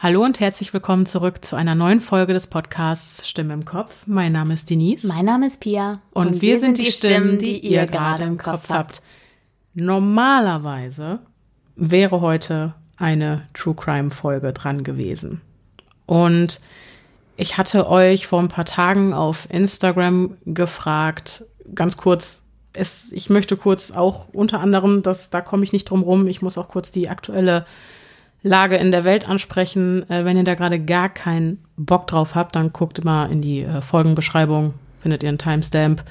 Hallo und herzlich willkommen zurück zu einer neuen Folge des Podcasts Stimme im Kopf. Mein Name ist Denise. Mein Name ist Pia. Und, und wir, wir, sind die Stimmen, die ihr gerade im Kopf habt. Normalerweise wäre heute eine True Crime Folge dran gewesen. Und ich hatte euch vor ein paar Tagen auf Instagram gefragt, ganz kurz, es, ich möchte kurz auch unter anderem, dass da komme ich nicht drum rum, ich muss auch kurz die aktuelle Lage in der Welt ansprechen. Äh, wenn ihr da gerade gar keinen Bock drauf habt, dann guckt mal in die äh, Folgenbeschreibung, findet ihr einen Timestamp.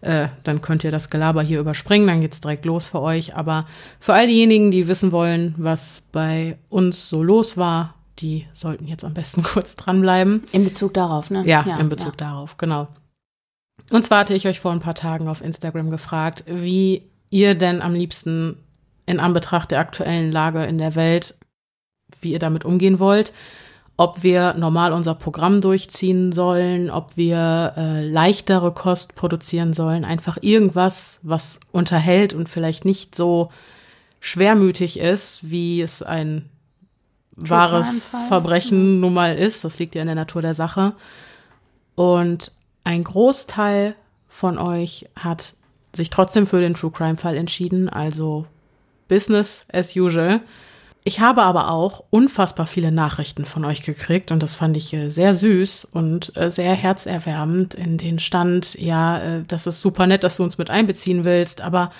Äh, dann könnt ihr das Gelaber hier überspringen, dann geht's direkt los für euch. Aber für all diejenigen, die wissen wollen, was bei uns so los war, die sollten jetzt am besten kurz dranbleiben. In Bezug darauf, ne? Ja, ja in Bezug ja. darauf, genau. Und zwar hatte ich euch vor ein paar Tagen auf Instagram gefragt, wie ihr denn am liebsten in Anbetracht der aktuellen Lage in der Welt wie ihr damit umgehen wollt. Ob wir normal unser Programm durchziehen sollen, ob wir äh, leichtere Kost produzieren sollen, einfach irgendwas, was unterhält und vielleicht nicht so schwermütig ist, wie es ein wahres Verbrechen nun mal ist. Das liegt ja in der Natur der Sache. Und ein Großteil von euch hat sich trotzdem für den True Crime Fall entschieden, also Business as usual. Ich habe aber auch unfassbar viele Nachrichten von euch gekriegt und das fand ich äh, sehr süß und äh, sehr herzerwärmend. In den stand, ja, äh, das ist super nett, dass du uns mit einbeziehen willst, aber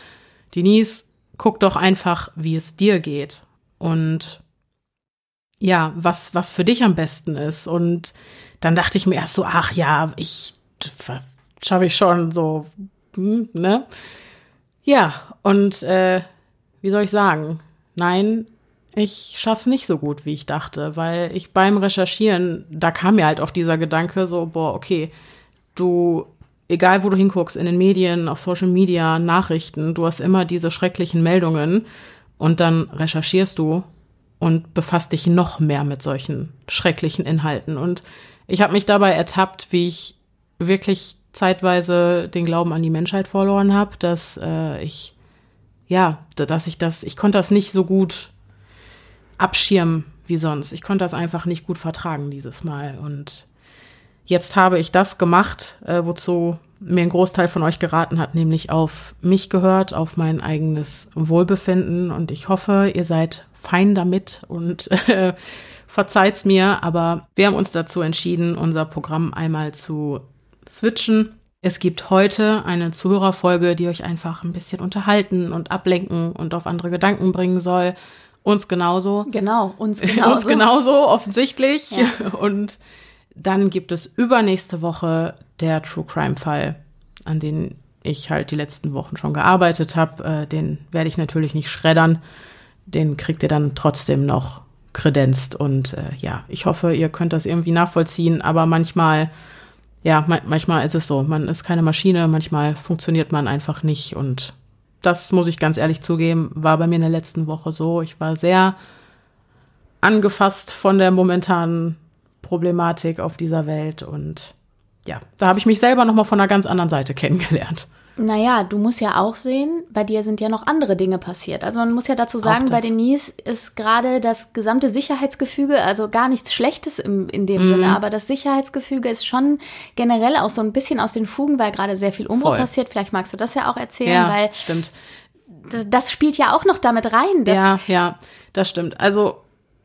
Denise, guck doch einfach, wie es dir geht und ja, was, was für dich am besten ist. Und dann dachte ich mir erst so, ach ja, ich schaffe ich schon so, hm, ne? Ja, und äh, wie soll ich sagen? Nein, ich schaff's nicht so gut, wie ich dachte, weil ich beim Recherchieren, da kam mir halt auch dieser Gedanke so, boah, okay, du, egal wo du hinguckst, in den Medien, auf Social Media, Nachrichten, du hast immer diese schrecklichen Meldungen und dann recherchierst du und befasst dich noch mehr mit solchen schrecklichen Inhalten. Und ich habe mich dabei ertappt, wie ich wirklich zeitweise den Glauben an die Menschheit verloren habe, dass äh, ich ja, dass ich das, ich konnte das nicht so gut abschirmen wie sonst. Ich konnte das einfach nicht gut vertragen dieses Mal. Und jetzt habe ich das gemacht, äh, wozu mir ein Großteil von euch geraten hat, nämlich auf mich gehört, auf mein eigenes Wohlbefinden. Und ich hoffe, ihr seid fein damit und äh, verzeiht's mir. Aber wir haben uns dazu entschieden, unser Programm einmal zu switchen. Es gibt heute eine Zuhörerfolge, die euch einfach ein bisschen unterhalten und ablenken und auf andere Gedanken bringen soll. Uns genauso. Genau, uns genauso. uns genauso, offensichtlich. Ja. Und dann gibt es übernächste Woche der True Crime Fall, an den ich halt die letzten Wochen schon gearbeitet habe. Äh, den werde ich natürlich nicht schreddern. Den kriegt ihr dann trotzdem noch kredenzt. Und äh, ja, ich hoffe, ihr könnt das irgendwie nachvollziehen. Aber manchmal, ja, ma manchmal ist es so. Man ist keine Maschine, manchmal funktioniert man einfach nicht. Und das muss ich ganz ehrlich zugeben, war bei mir in der letzten Woche so. Ich war sehr angefasst von der momentanen Problematik auf dieser Welt und ja, da habe ich mich selber noch mal von einer ganz anderen Seite kennengelernt. Naja, du musst ja auch sehen, bei dir sind ja noch andere Dinge passiert. Also man muss ja dazu sagen, bei Denise ist gerade das gesamte Sicherheitsgefüge, also gar nichts Schlechtes im, in dem mhm. Sinne, aber das Sicherheitsgefüge ist schon generell auch so ein bisschen aus den Fugen, weil gerade sehr viel Umbruch Voll. passiert. Vielleicht magst du das ja auch erzählen, ja, weil stimmt. Das spielt ja auch noch damit rein. ja, ja, das stimmt. Also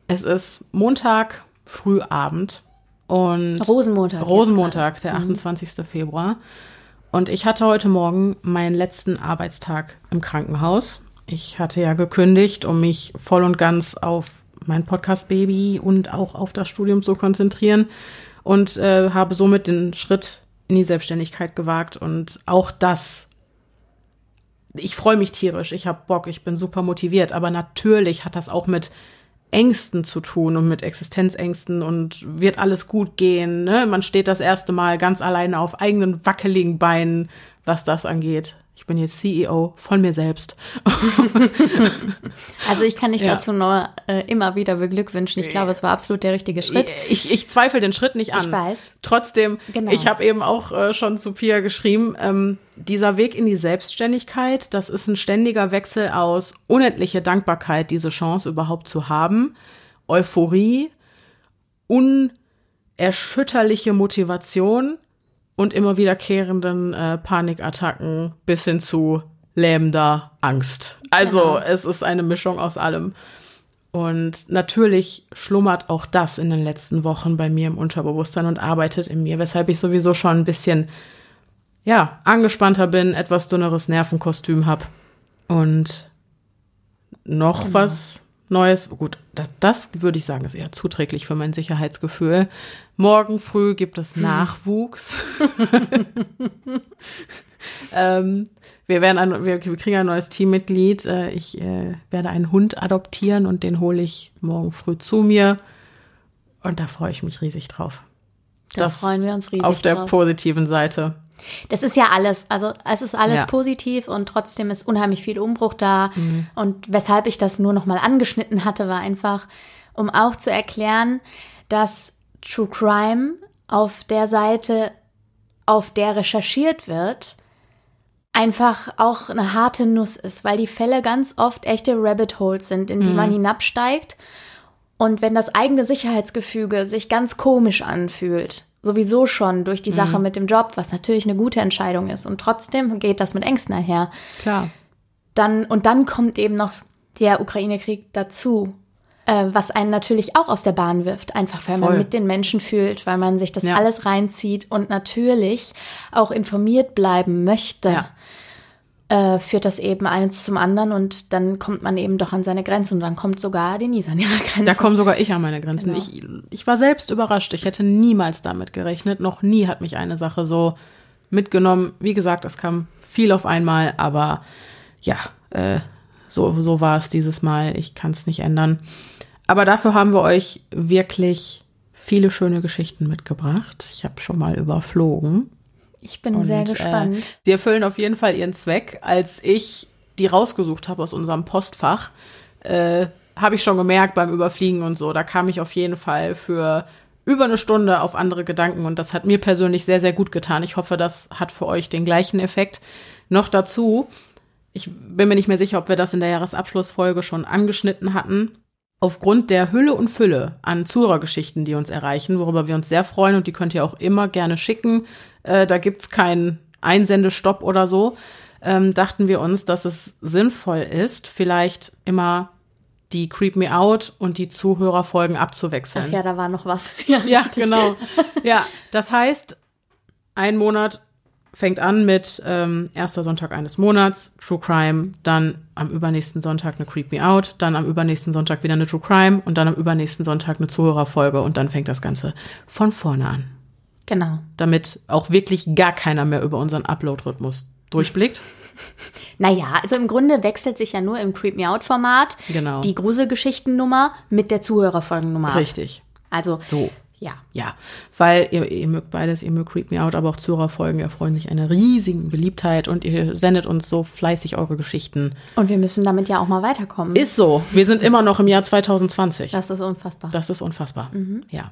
es ist Montag, Frühabend und Rosenmontag. Rosenmontag, der 28. Mhm. Februar. Und ich hatte heute Morgen meinen letzten Arbeitstag im Krankenhaus. Ich hatte ja gekündigt, um mich voll und ganz auf mein Podcast-Baby und auch auf das Studium zu konzentrieren und äh, habe somit den Schritt in die Selbstständigkeit gewagt. Und auch das, ich freue mich tierisch, ich habe Bock, ich bin super motiviert, aber natürlich hat das auch mit Ängsten zu tun und mit Existenzängsten und wird alles gut gehen. Ne? Man steht das erste Mal ganz alleine auf eigenen wackeligen Beinen, was das angeht. Ich bin jetzt CEO von mir selbst. also ich kann dich ja. dazu nur äh, immer wieder beglückwünschen. Ich glaube, es war absolut der richtige Schritt. Ich, ich zweifle den Schritt nicht an. Ich weiß. Trotzdem, genau. ich habe eben auch äh, schon zu Pia geschrieben, ähm, dieser Weg in die Selbstständigkeit, das ist ein ständiger Wechsel aus unendliche Dankbarkeit, diese Chance überhaupt zu haben, Euphorie unerschütterliche Motivation und immer wiederkehrenden äh, Panikattacken bis hin zu lähmender Angst. Also genau. es ist eine Mischung aus allem. Und natürlich schlummert auch das in den letzten Wochen bei mir im Unterbewusstsein und arbeitet in mir, weshalb ich sowieso schon ein bisschen, ja, angespannter bin, etwas dünneres Nervenkostüm habe. Und noch genau. was Neues, gut, das, das würde ich sagen, ist eher zuträglich für mein Sicherheitsgefühl. Morgen früh gibt es Nachwuchs. ähm, wir, werden ein, wir, wir, kriegen ein neues Teammitglied. Äh, ich äh, werde einen Hund adoptieren und den hole ich morgen früh zu mir. Und da freue ich mich riesig drauf. Da das freuen wir uns riesig Auf der drauf. positiven Seite. Das ist ja alles. Also es ist alles ja. positiv und trotzdem ist unheimlich viel Umbruch da. Mhm. Und weshalb ich das nur noch mal angeschnitten hatte, war einfach, um auch zu erklären, dass True Crime auf der Seite, auf der recherchiert wird, einfach auch eine harte Nuss ist, weil die Fälle ganz oft echte Rabbit Holes sind, in die mhm. man hinabsteigt. Und wenn das eigene Sicherheitsgefüge sich ganz komisch anfühlt, sowieso schon durch die mhm. Sache mit dem Job, was natürlich eine gute Entscheidung ist, und trotzdem geht das mit Ängsten einher. Klar. Dann, und dann kommt eben noch der Ukraine-Krieg dazu, äh, was einen natürlich auch aus der Bahn wirft, einfach weil Voll. man mit den Menschen fühlt, weil man sich das ja. alles reinzieht und natürlich auch informiert bleiben möchte. Ja. Äh, führt das eben eins zum anderen und dann kommt man eben doch an seine Grenzen und dann kommt sogar Denise an ihre Grenzen. Da komme sogar ich an meine Grenzen. Genau. Ich, ich war selbst überrascht. Ich hätte niemals damit gerechnet. Noch nie hat mich eine Sache so mitgenommen. Wie gesagt, es kam viel auf einmal, aber ja, äh, so, so war es dieses Mal. Ich kann es nicht ändern. Aber dafür haben wir euch wirklich viele schöne Geschichten mitgebracht. Ich habe schon mal überflogen. Ich bin Und, sehr äh, gespannt. Äh, die erfüllen auf jeden Fall ihren Zweck. Als ich die rausgesucht habe aus unserem Postfach, äh, habe ich schon gemerkt beim Überfliegen und so, da kam ich auf jeden Fall für über eine Stunde auf andere Gedanken und das hat mir persönlich sehr, sehr gut getan. Ich hoffe, das hat für euch den gleichen Effekt. Noch dazu, ich bin mir nicht mehr sicher, ob wir das in der Jahresabschlussfolge schon angeschnitten hatten aufgrund der Hülle und Fülle an Zuhörergeschichten, die uns erreichen, worüber wir uns sehr freuen und die könnt ihr auch immer gerne schicken. Äh, da gibt's keinen Einsendestopp oder so. Ähm, dachten wir uns, dass es sinnvoll ist, vielleicht immer die Creep Me Out und die Zuhörerfolgen abzuwechseln. Ach ja, da war noch was. Ja, ja genau. Ja, das heißt, ein Monat fängt an mit ähm, erster Sonntag eines Monats, True Crime, dann am übernächsten Sonntag eine Creep Me Out, dann am übernächsten Sonntag wieder eine True Crime und dann am übernächsten Sonntag eine Zuhörerfolge und dann fängt das Ganze von vorne an. Genau. Damit auch wirklich gar keiner mehr über unseren Upload-Rhythmus durchblickt. Naja, also im Grunde wechselt sich ja nur im Creep Me Out-Format genau. die Gruselgeschichtennummer mit der Zuhörerfolgennummer. Richtig. Also so. Ja. Ja, weil ihr, ihr mögt beides, ihr mögt Creep Me Out, aber auch Zuhörerfolgen erfreuen sich einer riesigen Beliebtheit und ihr sendet uns so fleißig eure Geschichten. Und wir müssen damit ja auch mal weiterkommen. Ist so. Wir sind immer noch im Jahr 2020. Das ist unfassbar. Das ist unfassbar. Mhm. Ja.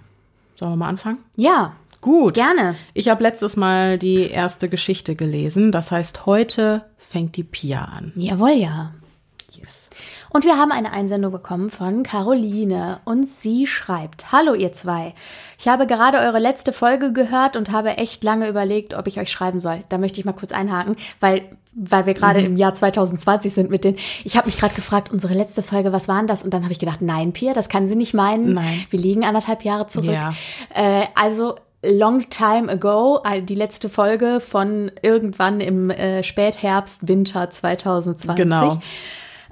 Sollen wir mal anfangen? Ja. Gut. Gerne. Ich habe letztes Mal die erste Geschichte gelesen. Das heißt, heute fängt die Pia an. Jawohl, ja. Und wir haben eine Einsendung bekommen von Caroline und sie schreibt, Hallo ihr zwei. Ich habe gerade eure letzte Folge gehört und habe echt lange überlegt, ob ich euch schreiben soll. Da möchte ich mal kurz einhaken, weil weil wir gerade mhm. im Jahr 2020 sind mit den. Ich habe mich gerade gefragt, unsere letzte Folge, was waren das? Und dann habe ich gedacht, nein, Pia, das kann sie nicht meinen. Nein. Wir liegen anderthalb Jahre zurück. Ja. Äh, also Long Time Ago, die letzte Folge von irgendwann im äh, Spätherbst, Winter 2020. Genau.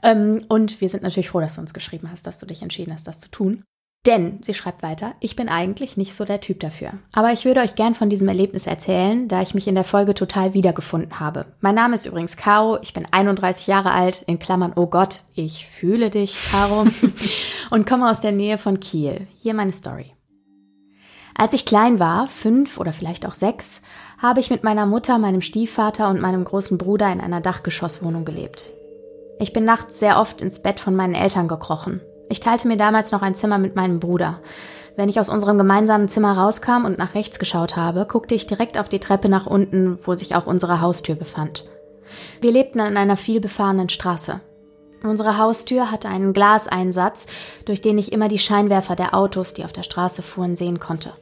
Ähm, und wir sind natürlich froh, dass du uns geschrieben hast, dass du dich entschieden hast, das zu tun. Denn, sie schreibt weiter, ich bin eigentlich nicht so der Typ dafür. Aber ich würde euch gern von diesem Erlebnis erzählen, da ich mich in der Folge total wiedergefunden habe. Mein Name ist übrigens Caro, ich bin 31 Jahre alt, in Klammern, oh Gott, ich fühle dich, Caro, und komme aus der Nähe von Kiel. Hier meine Story. Als ich klein war, fünf oder vielleicht auch sechs, habe ich mit meiner Mutter, meinem Stiefvater und meinem großen Bruder in einer Dachgeschosswohnung gelebt. Ich bin nachts sehr oft ins Bett von meinen Eltern gekrochen. Ich teilte mir damals noch ein Zimmer mit meinem Bruder. Wenn ich aus unserem gemeinsamen Zimmer rauskam und nach rechts geschaut habe, guckte ich direkt auf die Treppe nach unten, wo sich auch unsere Haustür befand. Wir lebten an einer vielbefahrenen Straße. Unsere Haustür hatte einen Glaseinsatz, durch den ich immer die Scheinwerfer der Autos, die auf der Straße fuhren, sehen konnte.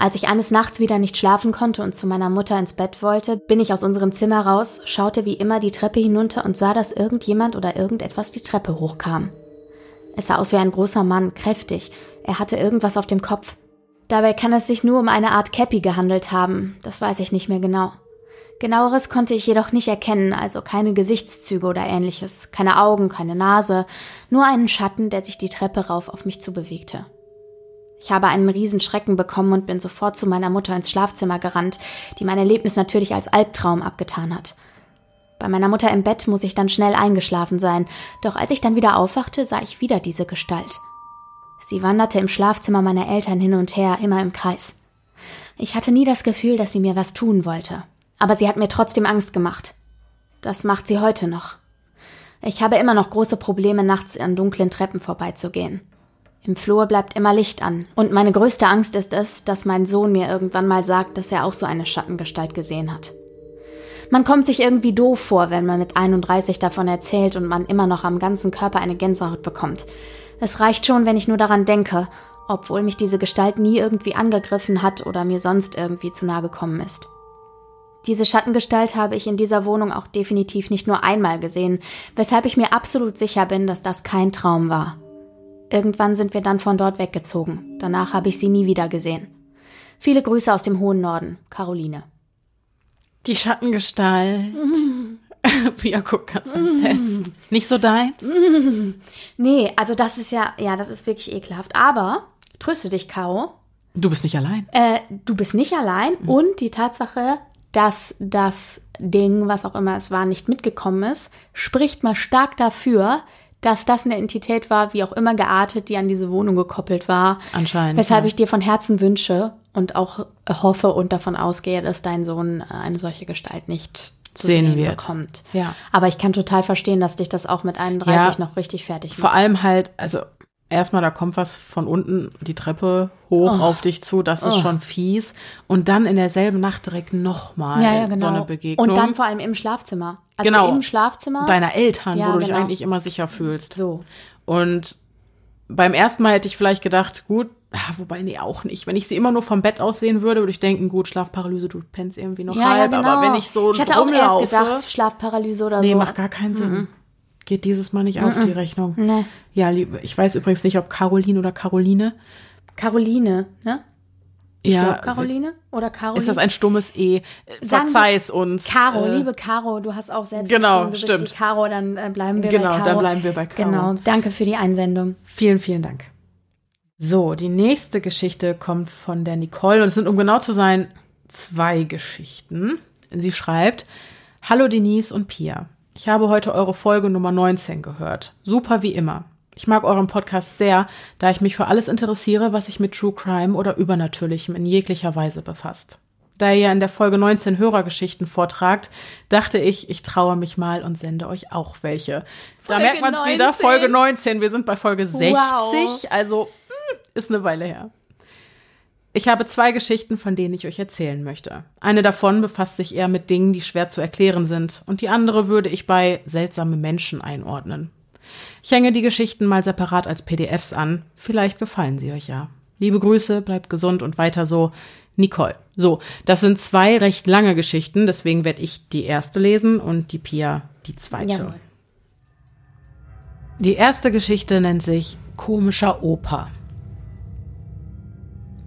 Als ich eines Nachts wieder nicht schlafen konnte und zu meiner Mutter ins Bett wollte, bin ich aus unserem Zimmer raus, schaute wie immer die Treppe hinunter und sah, dass irgendjemand oder irgendetwas die Treppe hochkam. Es sah aus wie ein großer Mann, kräftig. Er hatte irgendwas auf dem Kopf. Dabei kann es sich nur um eine Art Käppi gehandelt haben. Das weiß ich nicht mehr genau. Genaueres konnte ich jedoch nicht erkennen, also keine Gesichtszüge oder ähnliches, keine Augen, keine Nase, nur einen Schatten, der sich die Treppe rauf auf mich zubewegte. Ich habe einen Riesenschrecken bekommen und bin sofort zu meiner Mutter ins Schlafzimmer gerannt, die mein Erlebnis natürlich als Albtraum abgetan hat. Bei meiner Mutter im Bett muss ich dann schnell eingeschlafen sein, doch als ich dann wieder aufwachte, sah ich wieder diese Gestalt. Sie wanderte im Schlafzimmer meiner Eltern hin und her, immer im Kreis. Ich hatte nie das Gefühl, dass sie mir was tun wollte, aber sie hat mir trotzdem Angst gemacht. Das macht sie heute noch. Ich habe immer noch große Probleme, nachts an dunklen Treppen vorbeizugehen. Im Flur bleibt immer Licht an. Und meine größte Angst ist es, dass mein Sohn mir irgendwann mal sagt, dass er auch so eine Schattengestalt gesehen hat. Man kommt sich irgendwie doof vor, wenn man mit 31 davon erzählt und man immer noch am ganzen Körper eine Gänsehaut bekommt. Es reicht schon, wenn ich nur daran denke, obwohl mich diese Gestalt nie irgendwie angegriffen hat oder mir sonst irgendwie zu nahe gekommen ist. Diese Schattengestalt habe ich in dieser Wohnung auch definitiv nicht nur einmal gesehen, weshalb ich mir absolut sicher bin, dass das kein Traum war. Irgendwann sind wir dann von dort weggezogen. Danach habe ich sie nie wieder gesehen. Viele Grüße aus dem hohen Norden, Caroline. Die Schattengestalt. Pia guckt ganz entsetzt. Nicht so deins? nee, also das ist ja, ja, das ist wirklich ekelhaft. Aber tröste dich, Caro. Du bist nicht allein. Äh, du bist nicht allein mhm. und die Tatsache, dass das Ding, was auch immer es war, nicht mitgekommen ist, spricht mal stark dafür, dass das eine Entität war, wie auch immer geartet, die an diese Wohnung gekoppelt war. Anscheinend. Weshalb ja. ich dir von Herzen wünsche und auch hoffe und davon ausgehe, dass dein Sohn eine solche Gestalt nicht zu sehen, sehen wird. bekommt. Ja. Aber ich kann total verstehen, dass dich das auch mit 31 ja, noch richtig fertig macht. Vor allem halt, also erstmal, da kommt was von unten die Treppe hoch oh. auf dich zu, das ist oh. schon fies. Und dann in derselben Nacht direkt nochmal ja, ja, genau. so eine Begegnung. Und dann vor allem im Schlafzimmer. Also genau. im Schlafzimmer. Deiner Eltern, ja, wo du genau. dich eigentlich immer sicher fühlst. So. Und beim ersten Mal hätte ich vielleicht gedacht, gut, wobei, nee, auch nicht. Wenn ich sie immer nur vom Bett aus sehen würde, würde ich denken, gut, Schlafparalyse, du pennst irgendwie noch ja, halb. Ja, genau. Aber wenn ich so Ich hatte auch erst gedacht, Schlafparalyse oder nee, so. Nee, macht gar keinen Sinn. Mhm geht dieses Mal nicht auf die Rechnung. Nee. Ja, ich weiß übrigens nicht, ob Caroline oder Caroline. Caroline, ne? Ich ja. Caroline oder Caroline? Ist das ein stummes E? Verzeih es uns. Caro, äh, liebe Caro, du hast auch selbst Genau, du stimmt. Caro, dann äh, bleiben wir genau, bei Caro. Genau, dann bleiben wir bei Caro. Genau, danke für die Einsendung. Vielen, vielen Dank. So, die nächste Geschichte kommt von der Nicole und es sind, um genau zu sein, zwei Geschichten. Sie schreibt, Hallo Denise und Pia. Ich habe heute eure Folge Nummer 19 gehört. Super wie immer. Ich mag euren Podcast sehr, da ich mich für alles interessiere, was sich mit True Crime oder Übernatürlichem in jeglicher Weise befasst. Da ihr ja in der Folge 19 Hörergeschichten vortragt, dachte ich, ich traue mich mal und sende euch auch welche. Folge da merkt man es wieder, Folge 19. Wir sind bei Folge 60, wow. also hm, ist eine Weile her. Ich habe zwei Geschichten, von denen ich euch erzählen möchte. Eine davon befasst sich eher mit Dingen, die schwer zu erklären sind, und die andere würde ich bei seltsame Menschen einordnen. Ich hänge die Geschichten mal separat als PDFs an. Vielleicht gefallen sie euch ja. Liebe Grüße, bleibt gesund und weiter so. Nicole. So, das sind zwei recht lange Geschichten, deswegen werde ich die erste lesen und die Pia die zweite. Jawohl. Die erste Geschichte nennt sich Komischer Opa.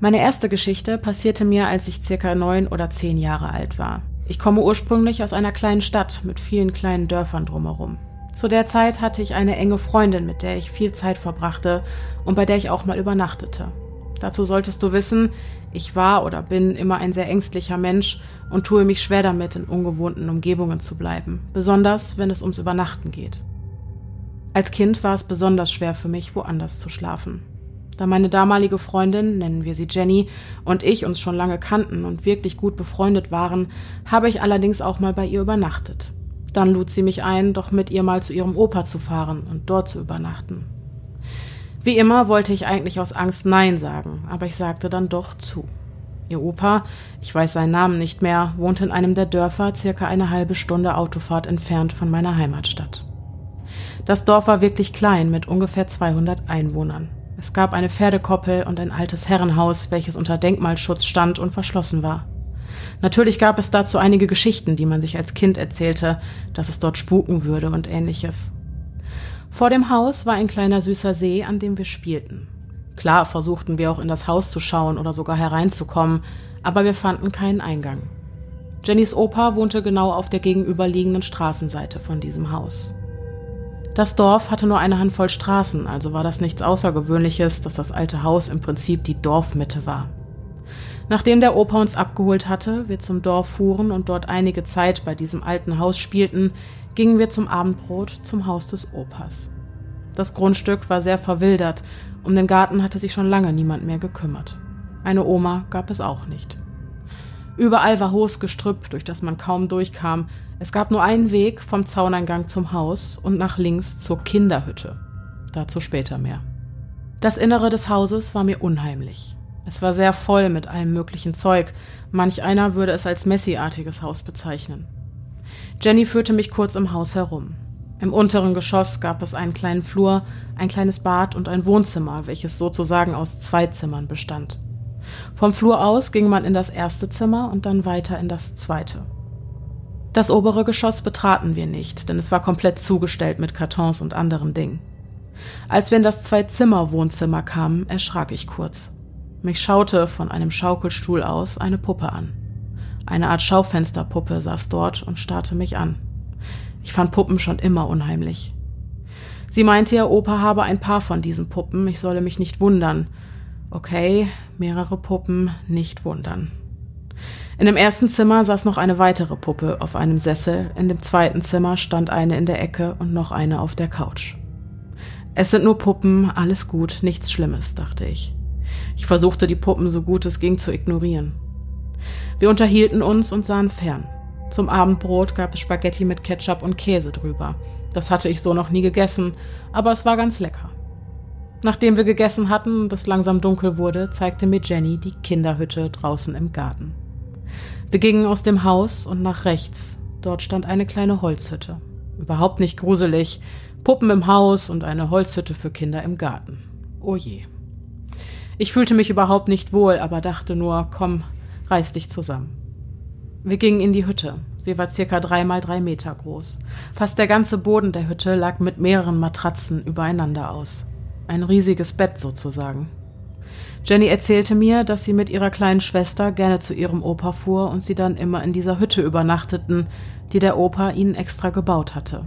Meine erste Geschichte passierte mir, als ich circa neun oder zehn Jahre alt war. Ich komme ursprünglich aus einer kleinen Stadt mit vielen kleinen Dörfern drumherum. Zu der Zeit hatte ich eine enge Freundin, mit der ich viel Zeit verbrachte und bei der ich auch mal übernachtete. Dazu solltest du wissen, ich war oder bin immer ein sehr ängstlicher Mensch und tue mich schwer damit, in ungewohnten Umgebungen zu bleiben, besonders wenn es ums Übernachten geht. Als Kind war es besonders schwer für mich, woanders zu schlafen. Da meine damalige Freundin, nennen wir sie Jenny, und ich uns schon lange kannten und wirklich gut befreundet waren, habe ich allerdings auch mal bei ihr übernachtet. Dann lud sie mich ein, doch mit ihr mal zu ihrem Opa zu fahren und dort zu übernachten. Wie immer wollte ich eigentlich aus Angst Nein sagen, aber ich sagte dann doch zu. Ihr Opa, ich weiß seinen Namen nicht mehr, wohnte in einem der Dörfer circa eine halbe Stunde Autofahrt entfernt von meiner Heimatstadt. Das Dorf war wirklich klein mit ungefähr 200 Einwohnern. Es gab eine Pferdekoppel und ein altes Herrenhaus, welches unter Denkmalschutz stand und verschlossen war. Natürlich gab es dazu einige Geschichten, die man sich als Kind erzählte, dass es dort spuken würde und ähnliches. Vor dem Haus war ein kleiner süßer See, an dem wir spielten. Klar versuchten wir auch in das Haus zu schauen oder sogar hereinzukommen, aber wir fanden keinen Eingang. Jennys Opa wohnte genau auf der gegenüberliegenden Straßenseite von diesem Haus. Das Dorf hatte nur eine Handvoll Straßen, also war das nichts Außergewöhnliches, dass das alte Haus im Prinzip die Dorfmitte war. Nachdem der Opa uns abgeholt hatte, wir zum Dorf fuhren und dort einige Zeit bei diesem alten Haus spielten, gingen wir zum Abendbrot zum Haus des Opas. Das Grundstück war sehr verwildert, um den Garten hatte sich schon lange niemand mehr gekümmert. Eine Oma gab es auch nicht. Überall war hohes Gestrüpp, durch das man kaum durchkam. Es gab nur einen Weg vom Zauneingang zum Haus und nach links zur Kinderhütte. Dazu später mehr. Das Innere des Hauses war mir unheimlich. Es war sehr voll mit allem möglichen Zeug. Manch einer würde es als Messi-artiges Haus bezeichnen. Jenny führte mich kurz im Haus herum. Im unteren Geschoss gab es einen kleinen Flur, ein kleines Bad und ein Wohnzimmer, welches sozusagen aus zwei Zimmern bestand. Vom Flur aus ging man in das erste Zimmer und dann weiter in das zweite. Das obere Geschoss betraten wir nicht, denn es war komplett zugestellt mit Kartons und anderen Dingen. Als wir in das Zwei-Zimmer-Wohnzimmer kamen, erschrak ich kurz. Mich schaute von einem Schaukelstuhl aus eine Puppe an. Eine Art Schaufensterpuppe saß dort und starrte mich an. Ich fand Puppen schon immer unheimlich. Sie meinte, ihr Opa habe ein paar von diesen Puppen, ich solle mich nicht wundern, Okay, mehrere Puppen, nicht wundern. In dem ersten Zimmer saß noch eine weitere Puppe auf einem Sessel, in dem zweiten Zimmer stand eine in der Ecke und noch eine auf der Couch. Es sind nur Puppen, alles gut, nichts Schlimmes, dachte ich. Ich versuchte die Puppen so gut es ging zu ignorieren. Wir unterhielten uns und sahen fern. Zum Abendbrot gab es Spaghetti mit Ketchup und Käse drüber. Das hatte ich so noch nie gegessen, aber es war ganz lecker. Nachdem wir gegessen hatten und es langsam dunkel wurde, zeigte mir Jenny die Kinderhütte draußen im Garten. Wir gingen aus dem Haus und nach rechts. Dort stand eine kleine Holzhütte. Überhaupt nicht gruselig. Puppen im Haus und eine Holzhütte für Kinder im Garten. Oh je. Ich fühlte mich überhaupt nicht wohl, aber dachte nur, komm, reiß dich zusammen. Wir gingen in die Hütte. Sie war circa drei mal drei Meter groß. Fast der ganze Boden der Hütte lag mit mehreren Matratzen übereinander aus. Ein riesiges Bett sozusagen. Jenny erzählte mir, dass sie mit ihrer kleinen Schwester gerne zu ihrem Opa fuhr und sie dann immer in dieser Hütte übernachteten, die der Opa ihnen extra gebaut hatte.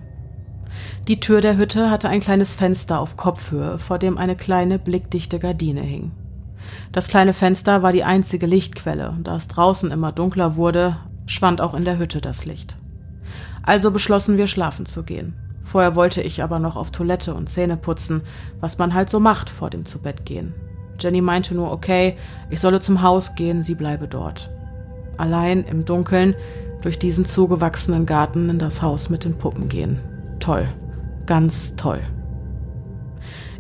Die Tür der Hütte hatte ein kleines Fenster auf Kopfhöhe, vor dem eine kleine blickdichte Gardine hing. Das kleine Fenster war die einzige Lichtquelle, da es draußen immer dunkler wurde, schwand auch in der Hütte das Licht. Also beschlossen wir schlafen zu gehen. Vorher wollte ich aber noch auf Toilette und Zähne putzen, was man halt so macht vor dem Zubettgehen. Jenny meinte nur, okay, ich solle zum Haus gehen, sie bleibe dort. Allein im Dunkeln durch diesen zugewachsenen Garten in das Haus mit den Puppen gehen. Toll, ganz toll.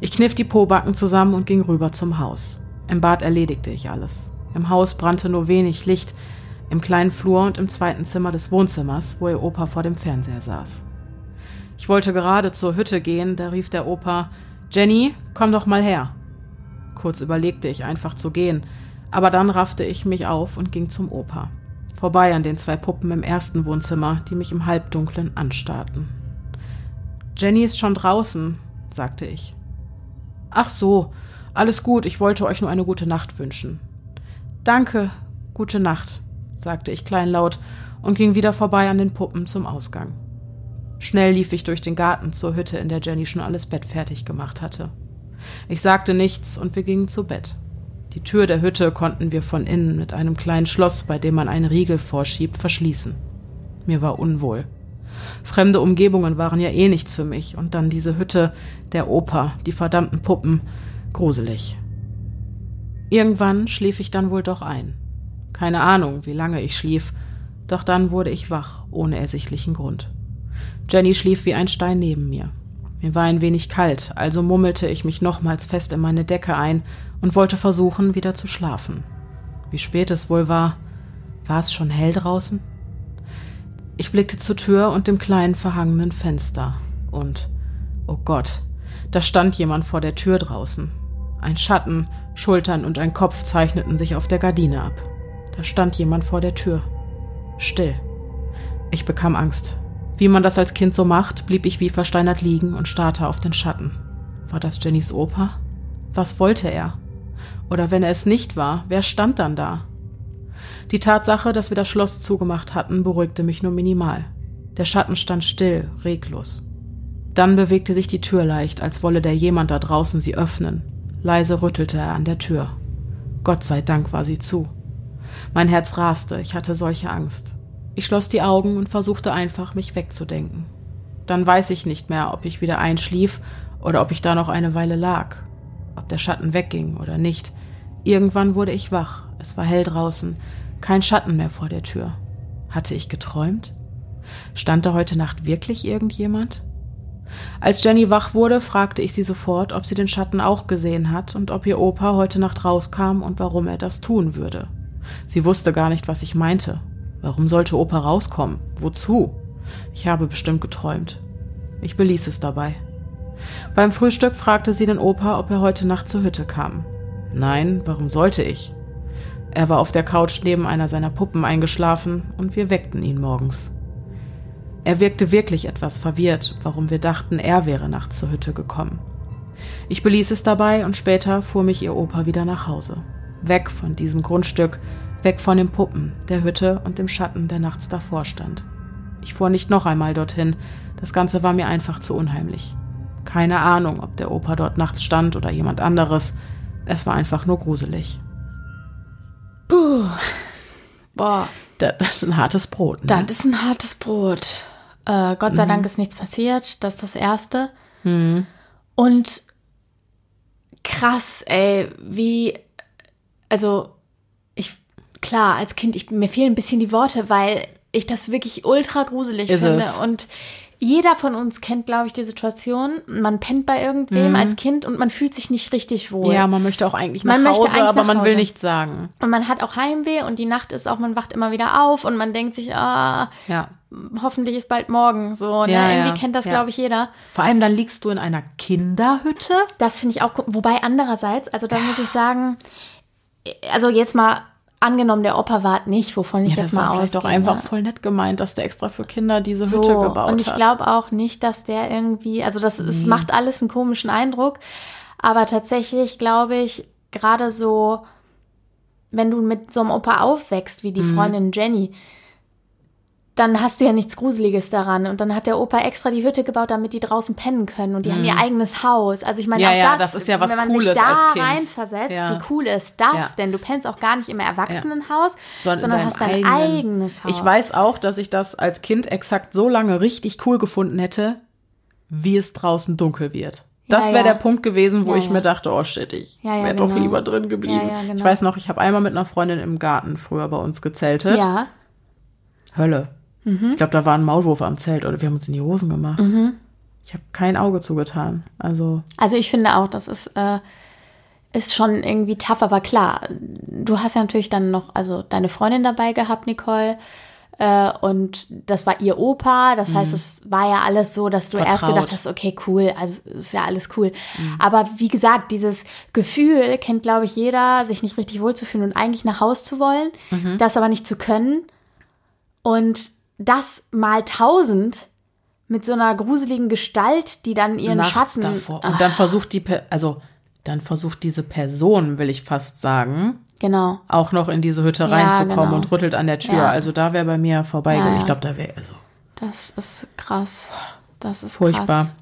Ich kniff die Pobacken zusammen und ging rüber zum Haus. Im Bad erledigte ich alles. Im Haus brannte nur wenig Licht, im kleinen Flur und im zweiten Zimmer des Wohnzimmers, wo ihr Opa vor dem Fernseher saß. Ich wollte gerade zur Hütte gehen, da rief der Opa Jenny, komm doch mal her. Kurz überlegte ich einfach zu gehen, aber dann raffte ich mich auf und ging zum Opa. Vorbei an den zwei Puppen im ersten Wohnzimmer, die mich im Halbdunklen anstarrten. Jenny ist schon draußen, sagte ich. Ach so, alles gut, ich wollte euch nur eine gute Nacht wünschen. Danke, gute Nacht, sagte ich kleinlaut und ging wieder vorbei an den Puppen zum Ausgang. Schnell lief ich durch den Garten zur Hütte, in der Jenny schon alles Bett fertig gemacht hatte. Ich sagte nichts und wir gingen zu Bett. Die Tür der Hütte konnten wir von innen mit einem kleinen Schloss, bei dem man einen Riegel vorschiebt, verschließen. Mir war unwohl. Fremde Umgebungen waren ja eh nichts für mich, und dann diese Hütte, der Opa, die verdammten Puppen, gruselig. Irgendwann schlief ich dann wohl doch ein. Keine Ahnung, wie lange ich schlief, doch dann wurde ich wach, ohne ersichtlichen Grund. Jenny schlief wie ein Stein neben mir. Mir war ein wenig kalt, also mummelte ich mich nochmals fest in meine Decke ein und wollte versuchen, wieder zu schlafen. Wie spät es wohl war, war es schon hell draußen? Ich blickte zur Tür und dem kleinen verhangenen Fenster und Oh Gott, da stand jemand vor der Tür draußen. Ein Schatten, Schultern und ein Kopf zeichneten sich auf der Gardine ab. Da stand jemand vor der Tür. Still. Ich bekam Angst. Wie man das als Kind so macht, blieb ich wie versteinert liegen und starrte auf den Schatten. War das Jennys Opa? Was wollte er? Oder wenn er es nicht war, wer stand dann da? Die Tatsache, dass wir das Schloss zugemacht hatten, beruhigte mich nur minimal. Der Schatten stand still, reglos. Dann bewegte sich die Tür leicht, als wolle der jemand da draußen sie öffnen. Leise rüttelte er an der Tür. Gott sei Dank war sie zu. Mein Herz raste, ich hatte solche Angst. Ich schloss die Augen und versuchte einfach, mich wegzudenken. Dann weiß ich nicht mehr, ob ich wieder einschlief oder ob ich da noch eine Weile lag, ob der Schatten wegging oder nicht. Irgendwann wurde ich wach, es war hell draußen, kein Schatten mehr vor der Tür. Hatte ich geträumt? Stand da heute Nacht wirklich irgendjemand? Als Jenny wach wurde, fragte ich sie sofort, ob sie den Schatten auch gesehen hat und ob ihr Opa heute Nacht rauskam und warum er das tun würde. Sie wusste gar nicht, was ich meinte. Warum sollte Opa rauskommen? Wozu? Ich habe bestimmt geträumt. Ich beließ es dabei. Beim Frühstück fragte sie den Opa, ob er heute Nacht zur Hütte kam. Nein, warum sollte ich? Er war auf der Couch neben einer seiner Puppen eingeschlafen und wir weckten ihn morgens. Er wirkte wirklich etwas verwirrt, warum wir dachten, er wäre nachts zur Hütte gekommen. Ich beließ es dabei und später fuhr mich ihr Opa wieder nach Hause. Weg von diesem Grundstück, weg von den Puppen, der Hütte und dem Schatten, der nachts davor stand. Ich fuhr nicht noch einmal dorthin, das Ganze war mir einfach zu unheimlich. Keine Ahnung, ob der Opa dort nachts stand oder jemand anderes, es war einfach nur gruselig. Puh. Boah. Das, ist ein hartes Brot. Ne? Das ist ein hartes Brot. Äh, Gott sei mhm. Dank ist nichts passiert. Das ist das Erste. Mhm. Und krass, ey, wie, also ich, klar, als Kind, ich, mir fehlen ein bisschen die Worte, weil ich das wirklich ultra gruselig ist finde. Es. Und jeder von uns kennt, glaube ich, die Situation. Man pennt bei irgendwem mhm. als Kind und man fühlt sich nicht richtig wohl. Ja, man möchte auch eigentlich nach man Hause, eigentlich aber man Hause. will nichts sagen. Und man hat auch Heimweh und die Nacht ist auch, man wacht immer wieder auf und man denkt sich, ah, ja. hoffentlich ist bald morgen. So, ne? ja, irgendwie ja. kennt das, glaube ich, jeder. Vor allem dann liegst du in einer Kinderhütte. Das finde ich auch, wobei andererseits, also da muss ich sagen, also jetzt mal angenommen, der Opa wart nicht, wovon ich ja, jetzt mal ausgehe. Das doch einfach voll nett gemeint, dass der extra für Kinder diese so, Hütte gebaut hat. Und ich glaube auch nicht, dass der irgendwie, also das, es macht alles einen komischen Eindruck, aber tatsächlich glaube ich, gerade so, wenn du mit so einem Opa aufwächst, wie die mhm. Freundin Jenny, dann hast du ja nichts Gruseliges daran. Und dann hat der Opa extra die Hütte gebaut, damit die draußen pennen können. Und die mhm. haben ihr eigenes Haus. Also ich meine, ja, auch ja, das, das, ist ja was wenn man Cooles sich da reinversetzt, ja. wie cool ist das ja. denn? Du pennst auch gar nicht im Erwachsenenhaus, sondern, sondern hast dein eigenen. eigenes Haus. Ich weiß auch, dass ich das als Kind exakt so lange richtig cool gefunden hätte, wie es draußen dunkel wird. Das wäre der Punkt gewesen, wo ich mir dachte, oh shit, ich wäre genau. doch lieber drin geblieben. Genau. Ich weiß noch, ich habe einmal mit einer Freundin im Garten früher bei uns gezeltet. Ja. Hölle. Mhm. Ich glaube, da war ein Maulwurf am Zelt oder wir haben uns in die Hosen gemacht. Mhm. Ich habe kein Auge zugetan. Also, also ich finde auch, das ist, äh, ist schon irgendwie tough, aber klar, du hast ja natürlich dann noch, also deine Freundin dabei gehabt, Nicole. Äh, und das war ihr Opa. Das mhm. heißt, es war ja alles so, dass du Vertraut. erst gedacht hast, okay, cool, also ist ja alles cool. Mhm. Aber wie gesagt, dieses Gefühl kennt, glaube ich, jeder, sich nicht richtig wohlzufühlen und eigentlich nach Haus zu wollen, mhm. das aber nicht zu können. Und das mal tausend mit so einer gruseligen Gestalt, die dann ihren Nachts Schatten davor. Und dann ah. versucht die, also dann versucht diese Person, will ich fast sagen, genau, auch noch in diese Hütte ja, reinzukommen genau. und rüttelt an der Tür. Ja. Also da wäre bei mir vorbei. Ja, ich glaube, da wäre also. Das ist krass. Das ist furchtbar. Krass.